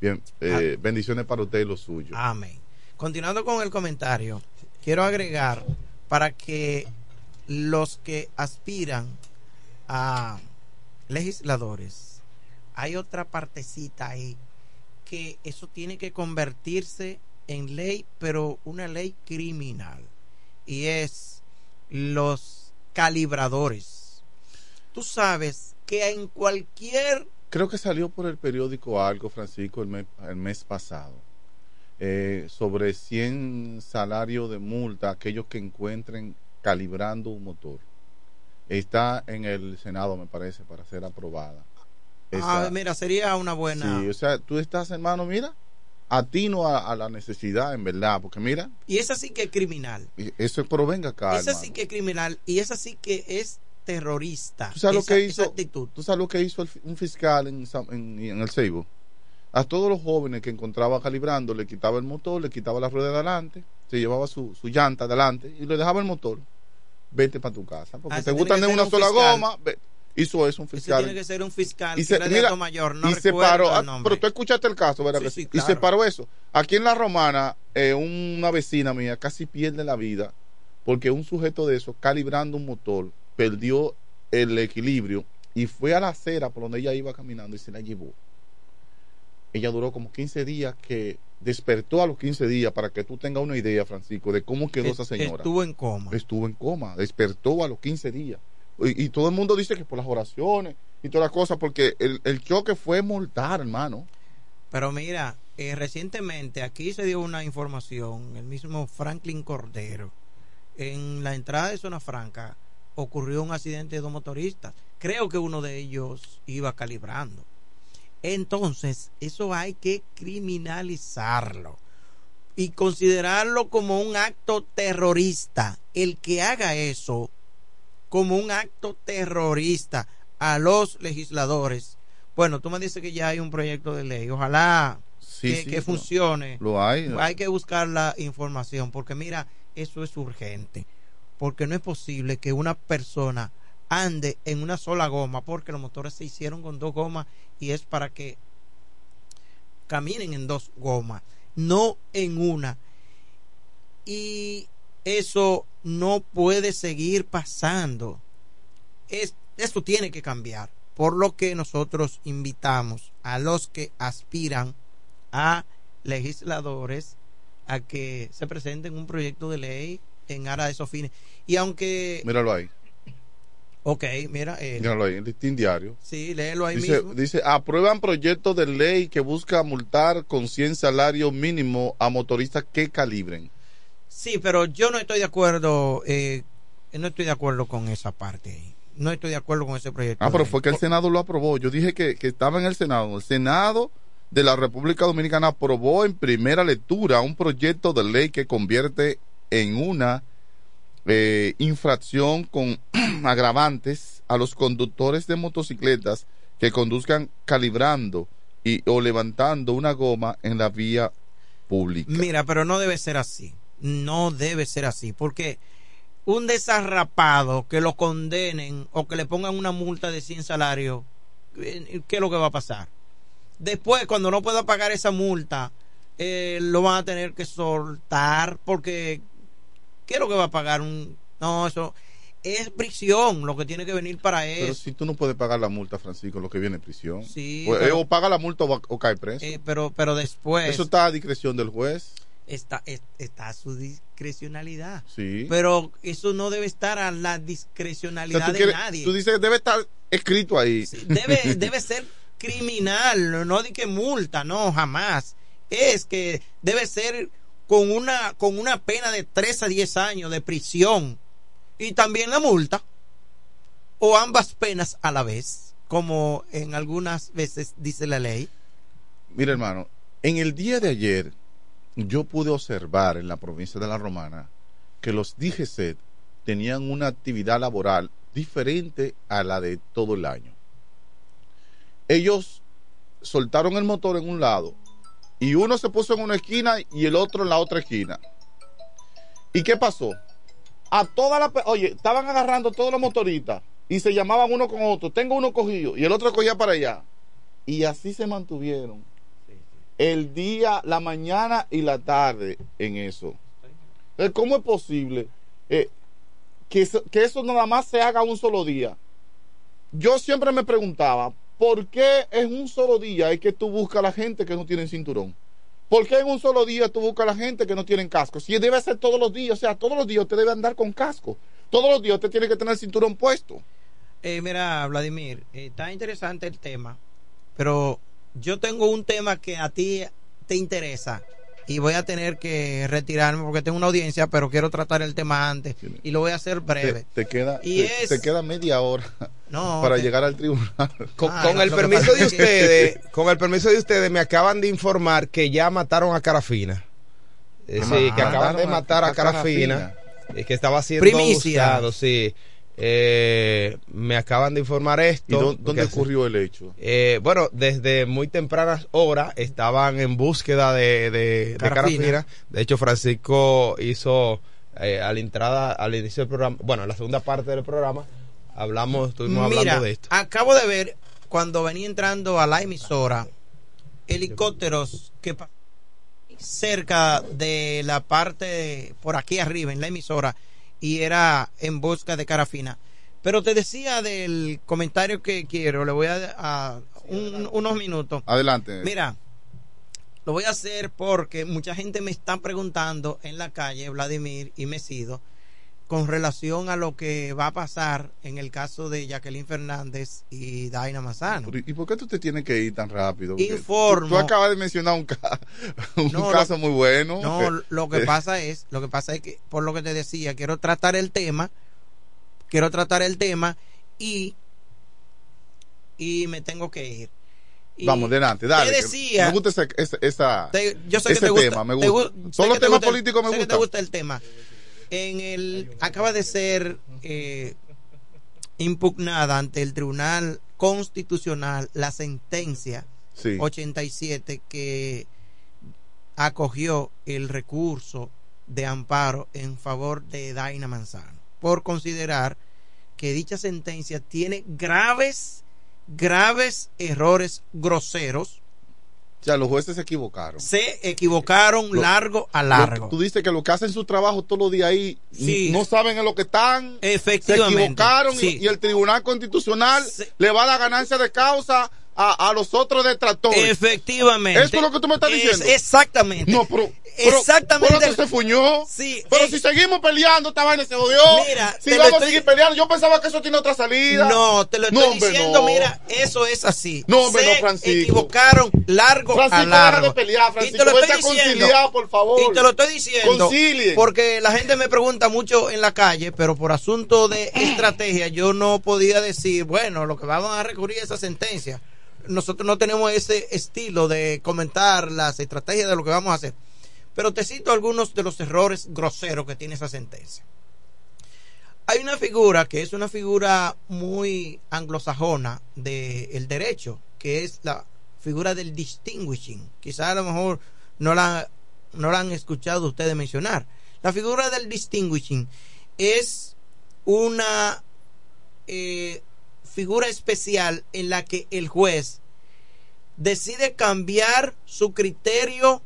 Speaker 23: Bien, eh, bendiciones para usted y los suyos.
Speaker 10: Amén. Continuando con el comentario, quiero agregar para que los que aspiran a legisladores, hay otra partecita ahí que eso tiene que convertirse en ley, pero una ley criminal. Y es los calibradores. Tú sabes que en cualquier
Speaker 23: Creo que salió por el periódico algo, Francisco, el mes, el mes pasado, eh, sobre 100 salarios de multa a aquellos que encuentren calibrando un motor. Está en el Senado, me parece, para ser aprobada.
Speaker 10: Ah, mira, sería una buena.
Speaker 23: Sí, o sea, tú estás, hermano, mira, atino a, a la necesidad, en verdad, porque mira,
Speaker 10: Y esa sí que es criminal.
Speaker 23: y eso, pero venga acá,
Speaker 10: esa
Speaker 23: hermano.
Speaker 10: sí que es criminal y esa sí que es terrorista.
Speaker 23: ¿Tú sabes
Speaker 10: Esa-
Speaker 23: lo que hizo?
Speaker 10: actitud.
Speaker 23: ¿Tú sabes lo que hizo el un fiscal en, en, en el Ceibo? A todos los jóvenes que encontraba calibrando, le quitaba el motor, le quitaba la rueda de adelante, se llevaba su, su llanta adelante y le dejaba el motor. Vete para tu casa. Porque
Speaker 10: Ah,
Speaker 23: te gustan de una sola
Speaker 10: fiscal.
Speaker 23: goma. ve- Hizo eso un
Speaker 10: Ese
Speaker 23: fiscal.
Speaker 10: tiene que ser un fiscal
Speaker 23: y
Speaker 10: que
Speaker 23: se,
Speaker 10: era de
Speaker 23: mira,
Speaker 10: alto mayor, no
Speaker 23: y
Speaker 10: el
Speaker 23: ah,
Speaker 10: nombre.
Speaker 23: pero tú escuchaste el caso, ¿verdad?
Speaker 10: Sí,
Speaker 23: que
Speaker 10: sí,
Speaker 23: Y
Speaker 10: claro.
Speaker 23: se paró eso. Aquí en La Romana, eh, una vecina mía casi pierde la vida porque un sujeto de eso, calibrando un motor, perdió el equilibrio y fue a la acera por donde ella iba caminando y se la llevó. Ella duró como 15 días que despertó a los 15 días para que tú tengas una idea, Francisco, de cómo quedó
Speaker 10: Que-
Speaker 23: esa señora.
Speaker 10: Estuvo en coma.
Speaker 23: Estuvo en coma, despertó a los 15 días. Y, todo el mundo dice que por las oraciones y todas las cosas, porque el, el choque fue mortal, hermano.
Speaker 10: Pero mira, eh, recientemente aquí se dio una información, el mismo Franklin Cordero, en la entrada de Zona Franca ocurrió un accidente de dos motoristas. Creo que uno de ellos iba calibrando. Entonces, eso hay que criminalizarlo y considerarlo como un acto terrorista. El que haga eso como un acto terrorista a los legisladores. Bueno, tú me dices que ya hay un proyecto de ley. Ojalá
Speaker 23: Sí,
Speaker 10: que,
Speaker 23: sí,
Speaker 10: que
Speaker 23: lo-
Speaker 10: funcione.
Speaker 23: lo hay.
Speaker 10: Hay que buscar la información porque mira, eso es urgente. Porque no es posible que una persona ande en una sola goma porque los motores se hicieron con dos gomas y es para que caminen en dos gomas, no en una. Y eso no puede seguir pasando. Es, esto tiene que cambiar. Por lo que nosotros invitamos a los que aspiran a legisladores a que se presenten un proyecto de ley en aras de esos fines. Y aunque...
Speaker 23: Míralo ahí,
Speaker 10: Ok, mira, eh,
Speaker 23: míralo ahí, el listín diario.
Speaker 10: sí, léelo ahí
Speaker 23: Dice,
Speaker 10: mismo.
Speaker 23: dice, aprueban proyecto de ley que busca multar con 100 salario mínimo a motoristas que calibren.
Speaker 10: Sí, pero yo no estoy de acuerdo, eh, no estoy de acuerdo con esa parte. No estoy de acuerdo con ese proyecto.
Speaker 23: Ah, pero fue que el Senado lo aprobó. Yo dije que, que estaba en el Senado. El Senado de la República Dominicana aprobó en primera lectura un proyecto de ley que convierte en una eh, infracción con <clears throat> agravantes a los conductores de motocicletas que conduzcan calibrando y o levantando una goma en la vía pública.
Speaker 10: Mira, pero no debe ser así. No debe ser así, porque un desarrapado que lo condenen o que le pongan una multa de 100 salarios, eh, ¿qué es lo que va a pasar? Después, cuando no pueda pagar esa multa, eh, lo van a tener que soltar porque ¿qué es lo que va a pagar? Un, no, eso es prisión lo que tiene que venir para
Speaker 23: Pero
Speaker 10: eso.
Speaker 23: si tú no puedes pagar la multa, Francisco, lo que viene es prisión.
Speaker 10: Sí,
Speaker 23: O- eh,
Speaker 10: pero-
Speaker 23: o paga la multa o, va- o cae preso.
Speaker 10: Eh, pero, pero después
Speaker 23: Eso está a discreción del juez.
Speaker 10: Está, es- está a su discrecionalidad.
Speaker 23: Sí.
Speaker 10: Pero eso no debe estar a la
Speaker 23: O
Speaker 10: discrecionalidad
Speaker 23: sea,
Speaker 10: de
Speaker 23: quieres-
Speaker 10: nadie.
Speaker 23: tú dices que debe estar escrito ahí.
Speaker 10: Debe, <laughs> debe ser criminal, no de que multa, no, jamás. Es que debe ser con una, con una pena de 3 a 10 años de prisión y también la multa o ambas penas a la vez, como en algunas veces dice la ley.
Speaker 23: Mira, hermano, en el día de ayer yo pude observar en la provincia de La Romana que los DGC tenían una actividad laboral diferente a la de todo el año. Ellos soltaron el motor en un lado y uno se puso en una esquina y el otro en la otra esquina. ¿Y qué pasó? A toda la... pe- Oye, estaban agarrando todos los motoristas y se llamaban uno con otro. Tengo uno cogido y el otro cogía para allá. Y así se mantuvieron el día, la mañana y la tarde en eso. ¿Cómo es posible eh, que, eso, que eso nada más se haga un solo día? Yo siempre me preguntaba, ¿por qué en un solo día es que tú buscas a la gente que no tienen cinturón? ¿Por qué en un solo día tú buscas a la gente que no tienen casco? Si debe ser todos los días, o sea, todos los días usted debe andar con casco. Todos los días usted tiene que tener el cinturón puesto.
Speaker 10: Eh, mira, Vladimir, eh, está interesante el tema, pero yo tengo un tema que a ti te interesa y voy a tener que retirarme porque tengo una audiencia, pero quiero tratar el tema antes y lo voy a hacer breve.
Speaker 23: Te, te queda,
Speaker 10: Y
Speaker 23: te,
Speaker 10: es-
Speaker 23: te queda media hora. <laughs> para llegar al tribunal. <laughs>
Speaker 6: Con, ah, con el permiso de ustedes, <laughs> con el permiso de ustedes, me acaban de informar que ya mataron a Carafina. Eh, sí, que acaban de matar a, Carafina. Es que estaba siendo
Speaker 10: Primicia.
Speaker 6: buscado, sí. Eh, me acaban de informar esto.
Speaker 23: ¿Y dónde ocurrió el hecho?
Speaker 6: Eh, bueno, desde muy tempranas horas estaban en búsqueda de, de, Carafina. de hecho, Francisco hizo eh, a la entrada, al inicio del programa, bueno, en la segunda parte del programa, hablamos, estuvimos hablando de esto.
Speaker 10: Acabo de ver cuando venía entrando a la emisora helicópteros que cerca de la parte por aquí arriba en la emisora y era en busca de Carafina. Pero te decía del comentario que quiero, le voy a, unos minutos.
Speaker 23: Adelante.
Speaker 10: Mira, lo voy a hacer porque mucha gente me está preguntando en la calle, Vladimir y Mesido, con relación a lo que va a pasar en el caso de Jacqueline Fernández y Daina Mazano.
Speaker 23: ¿Y por qué tú te tienes que ir tan rápido?
Speaker 10: Informo.
Speaker 23: Tú, acabas de mencionar un, <laughs> caso muy bueno.
Speaker 10: No, lo que pasa es, lo que pasa es que, por lo que te decía, quiero tratar el tema, quiero tratar el tema y, y me tengo que ir.
Speaker 23: Vamos, delante, dale.
Speaker 10: Te decía,
Speaker 23: me gusta ese, esa,
Speaker 10: yo sé que te gusta,
Speaker 23: tema, me gusta. Solo temas políticos me gusta.
Speaker 10: te gusta el tema en el acaba de ser eh, impugnada ante el Tribunal Constitucional la sentencia 87 que acogió el recurso de amparo en favor de Daina Manzano. Por considerar que dicha sentencia tiene graves graves errores groseros
Speaker 23: o sea, los jueces se equivocaron.
Speaker 10: Se equivocaron largo a largo.
Speaker 23: tú dices que lo que hacen su trabajo todos los días ahí no saben en lo que están.
Speaker 10: Efectivamente.
Speaker 23: Se equivocaron y, el Tribunal Constitucional le va a la ganancia de causa a, a los otros detractores.
Speaker 10: Efectivamente.
Speaker 23: Eso es lo que tú me estás diciendo.
Speaker 10: exactamente.
Speaker 23: No, pero.
Speaker 10: exactamente.
Speaker 23: Pero se fuñó.
Speaker 10: Sí.
Speaker 23: Pero si seguimos peleando, esta vaina se odió.
Speaker 10: Mira,
Speaker 23: si vamos a seguir peleando, yo pensaba que eso tiene otra salida.
Speaker 10: No, te lo estoy diciendo, mira, eso es así.
Speaker 23: No, hombre, no, Francisco.
Speaker 10: equivocaron largo
Speaker 23: Francisco,
Speaker 10: a largo.
Speaker 23: Deja de pelear, Francisco. Y te lo estoy diciendo. por favor.
Speaker 10: Y te lo estoy diciendo.
Speaker 23: Concilien.
Speaker 10: Porque la gente me pregunta mucho en la calle, pero por asunto de <clears throat> estrategia, yo no podía decir, bueno, lo que vamos a recurrir a esa sentencia nosotros no tenemos ese estilo de comentar las estrategias de lo que vamos a hacer. Pero te cito algunos de los errores groseros que tiene esa sentencia. Hay una figura que es una figura muy anglosajona del derecho, que es la figura del distinguishing. Quizás a lo mejor no la, no la han escuchado ustedes mencionar. La figura del distinguishing es una eh, figura especial en la que el juez decide cambiar su criterio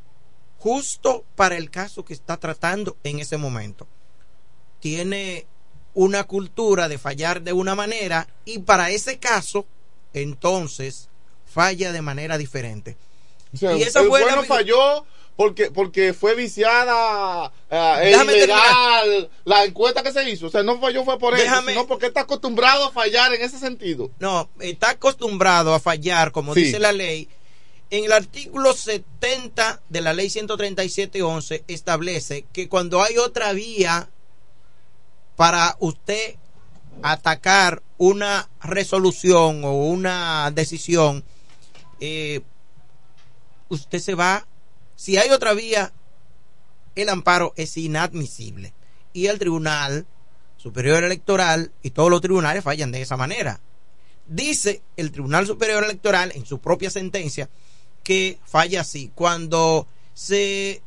Speaker 10: justo para el caso que está tratando en ese momento. Tiene una cultura de fallar de una manera y para ese caso, entonces, falla de manera diferente.
Speaker 23: y esa fue bueno falló porque porque fue viciada eh, ilegal la encuesta que se hizo. O sea no falló fue por eso sino porque está acostumbrado a fallar en ese sentido.
Speaker 10: No está acostumbrado a fallar como dice la ley. En el artículo 70 de la ley 137.11 establece que cuando hay otra vía para usted atacar una resolución o una decisión eh, usted se va si hay otra vía, el amparo es inadmisible. Y el Tribunal Superior Electoral y todos los tribunales fallan de esa manera. Dice el Tribunal Superior Electoral en su propia sentencia que falla así. Cuando se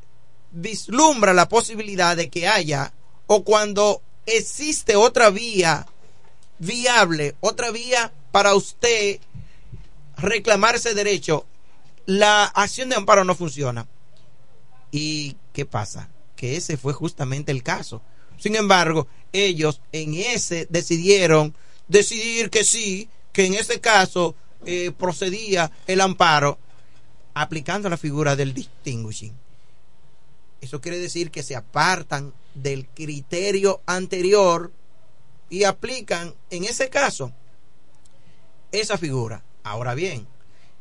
Speaker 10: vislumbra la posibilidad de que haya o cuando existe otra vía viable, otra vía para usted reclamar ese derecho, la acción de amparo no funciona. ¿Y qué pasa? Que ese fue justamente el caso. Sin embargo, ellos en ese decidieron decidir que sí, que en ese caso eh, procedía el amparo aplicando la figura del distinguishing. Eso quiere decir que se apartan del criterio anterior y aplican en ese caso esa figura. Ahora bien,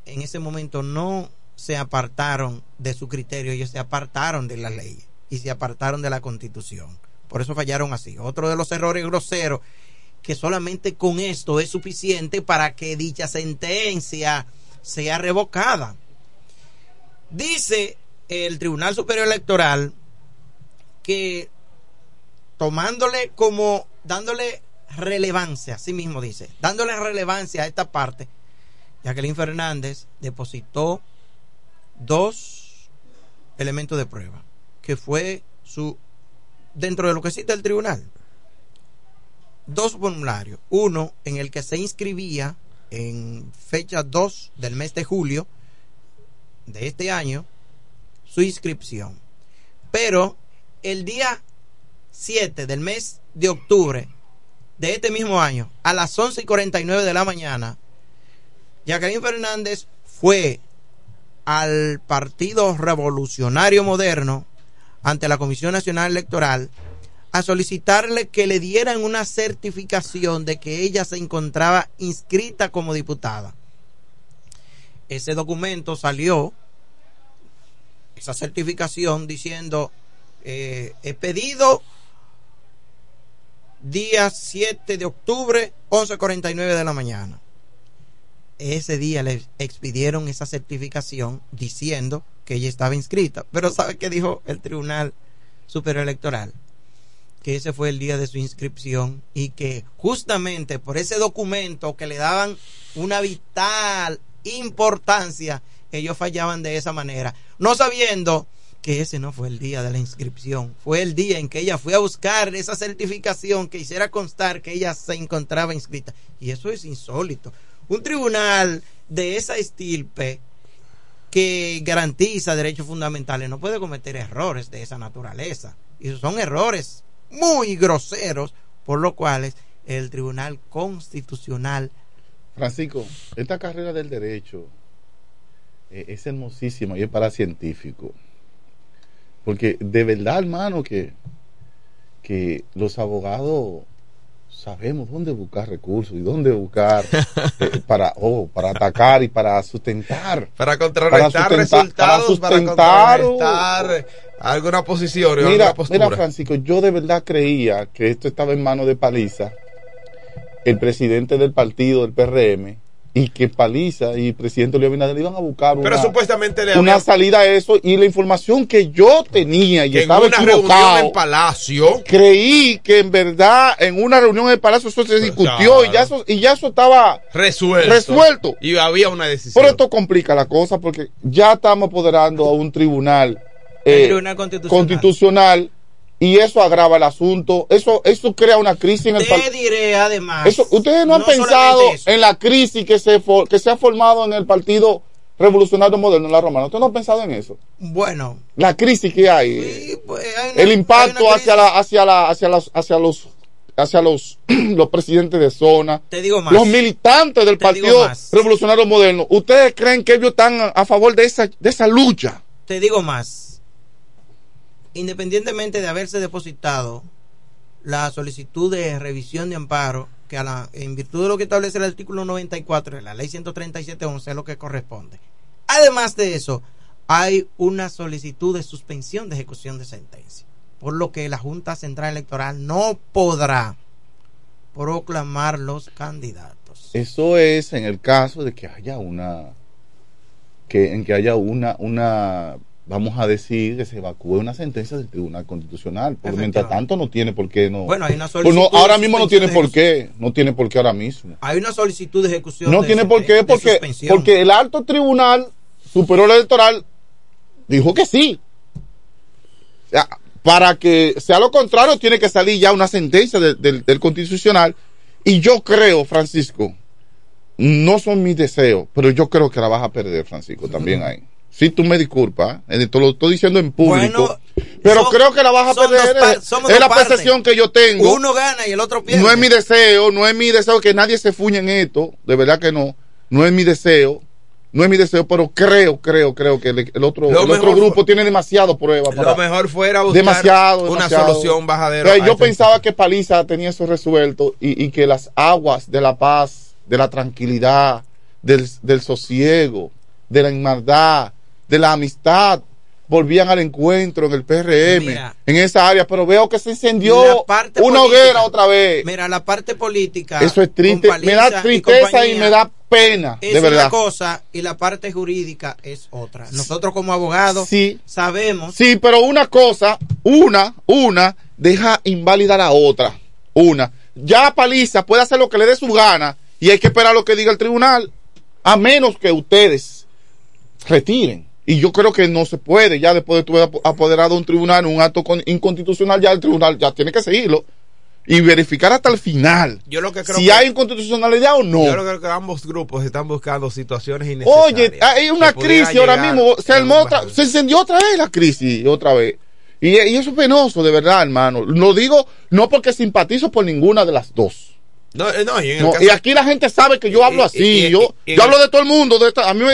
Speaker 10: en ese momento no se apartaron de su criterio, ellos se apartaron de la ley y se apartaron de la constitución. Por eso fallaron así. Otro de los errores groseros que solamente con esto es suficiente para que dicha sentencia sea revocada. Dice el Tribunal Superior Electoral que tomándole como, dándole relevancia, así mismo dice, dándole relevancia a esta parte, Jacqueline Fernández depositó dos elementos de prueba, que fue su, dentro de lo que cita el tribunal, dos formularios, uno en el que se inscribía en fecha 2 del mes de julio de este año su inscripción. Pero el día 7 del mes de octubre de este mismo año, a las 11 y 49 de la mañana, Jacqueline Fernández fue al Partido Revolucionario Moderno ante la Comisión Nacional Electoral a solicitarle que le dieran una certificación de que ella se encontraba inscrita como diputada. Ese documento salió, esa certificación diciendo, eh, he pedido día 7 de octubre, 11.49 de la mañana. Ese día le expidieron esa certificación diciendo que ella estaba inscrita. Pero ¿sabe qué dijo el Tribunal Superior Electoral? que ese fue el día de su inscripción y que justamente por ese documento que le daban una vital importancia, ellos fallaban de esa manera, no sabiendo que ese no fue el día de la inscripción, fue el día en que ella fue a buscar esa certificación que hiciera constar que ella se encontraba inscrita. Y eso es insólito. Un tribunal de esa estirpe que garantiza derechos fundamentales no puede cometer errores de esa naturaleza. Y son errores muy groseros, por lo cuales el Tribunal Constitucional.
Speaker 23: Francisco, esta carrera del derecho eh, es hermosísima y es para científicos. Porque de verdad, hermano, que, que los abogados sabemos dónde buscar recursos y dónde buscar eh, para oh, para atacar y para sustentar.
Speaker 6: Para contrarrestar resultados para sustentar. alguna posición
Speaker 23: mira, mira Francisco yo de verdad creía que esto estaba en manos de Paliza el presidente del partido del PRM y que Paliza y presidente Luis Abinader iban a buscar
Speaker 6: una, supuestamente
Speaker 23: una salida a eso y la información que yo tenía y estaba en una reunión
Speaker 6: en Palacio.
Speaker 23: creí que en verdad en una reunión en Palacio eso se discutió y ya eso y ya eso estaba
Speaker 6: resuelto,
Speaker 23: resuelto.
Speaker 6: Y había una decisión.
Speaker 23: Pero esto complica la cosa porque ya estamos apoderando a un tribunal,
Speaker 10: eh, constitucional
Speaker 23: y eso agrava el asunto, eso eso crea una crisis en el
Speaker 10: Te diré además.
Speaker 23: Eso, ustedes no han pensado en la crisis que se que se ha formado en el Partido Revolucionario Moderno en la Romana. ¿Ustedes no han pensado en eso?
Speaker 10: Bueno,
Speaker 23: la crisis que hay, pues, el impacto hacia la hacia la hacia los hacia los hacia los <clears throat> los presidentes de zona,
Speaker 10: Te digo más.
Speaker 23: los militantes del Partido Revolucionario Moderno. ¿Ustedes creen que ellos están a favor de esa de esa lucha?
Speaker 10: Te digo más independientemente de haberse depositado la solicitud de revisión de amparo, que a la, en virtud de lo que establece el artículo 94 de la ley 137.11 es lo que corresponde. Además de eso, hay una solicitud de suspensión de ejecución de sentencia, por lo que la Junta Central Electoral no podrá proclamar los candidatos.
Speaker 23: Eso es en el caso de que haya una que en que haya una una vamos a decir que se evacúe una sentencia del Tribunal Constitucional. Por mientras tanto no tiene por qué no.
Speaker 10: Bueno, hay una
Speaker 23: pues solicitud. ahora mismo no tiene por qué, no tiene por qué ahora mismo.
Speaker 10: Hay una solicitud de ejecución.
Speaker 23: No tiene por qué porque porque el alto tribunal superior electoral dijo que sí. para que sea lo contrario tiene que salir ya una sentencia del Constitucional y yo creo, Francisco, no son mis deseos, pero yo creo que la vas a perder, Francisco, también <laughs> hay. Si tú me disculpas, eh, te lo estoy diciendo en público. pero creo que la vas a perder. es, la percepción que yo tengo.
Speaker 10: Uno gana y el otro pierde.
Speaker 23: No es mi deseo, no es mi deseo que nadie se fuñe en esto. De verdad que no. No es mi deseo. No es mi deseo, pero creo, creo, creo que el, otro, el otro grupo tiene demasiado pruebas.
Speaker 6: Para, lo mejor fuera buscar demasiado, una solución bajadera.
Speaker 23: yo pensaba que Paliza tenía eso resuelto y, y, que las aguas de la paz, de la tranquilidad, del, del sosiego, de la hermandad, de la amistad, volvían al encuentro en el PRM,
Speaker 10: Mira.
Speaker 23: en esa área, pero veo que se encendió una
Speaker 10: política.
Speaker 23: hoguera otra vez.
Speaker 10: Mira, la parte política.
Speaker 23: Eso es triste, me da tristeza y, me da pena,
Speaker 10: es
Speaker 23: de verdad.
Speaker 10: una cosa y la parte jurídica es otra. Nosotros como abogados
Speaker 23: Sí.
Speaker 10: sabemos
Speaker 23: Sí, pero una cosa, una, una, deja inválida la otra. Una. Ya Paliza puede hacer lo que le dé su gana y hay que esperar lo que diga el tribunal, a menos que ustedes retiren. Y yo creo que no se puede, ya después de tu haber apoderado un tribunal, un acto con- inconstitucional, ya el tribunal ya tiene que seguirlo y verificar hasta el final
Speaker 6: Yo lo que creo
Speaker 23: si
Speaker 6: que-
Speaker 23: hay inconstitucionalidad o no.
Speaker 6: Yo creo que ambos grupos están buscando situaciones innecesarias.
Speaker 23: Oye, hay una crisis ahora mismo. Se, armó otra- se encendió otra vez la crisis, otra vez. Y, y eso es penoso, de verdad, hermano. Lo digo no porque simpatizo por ninguna de las dos.
Speaker 6: No, eh, no, y en el
Speaker 23: No,
Speaker 6: caso-
Speaker 23: y aquí la gente sabe que yo hablo así.
Speaker 6: y-
Speaker 23: yo yo hablo de todo el mundo. De esta- a mí me,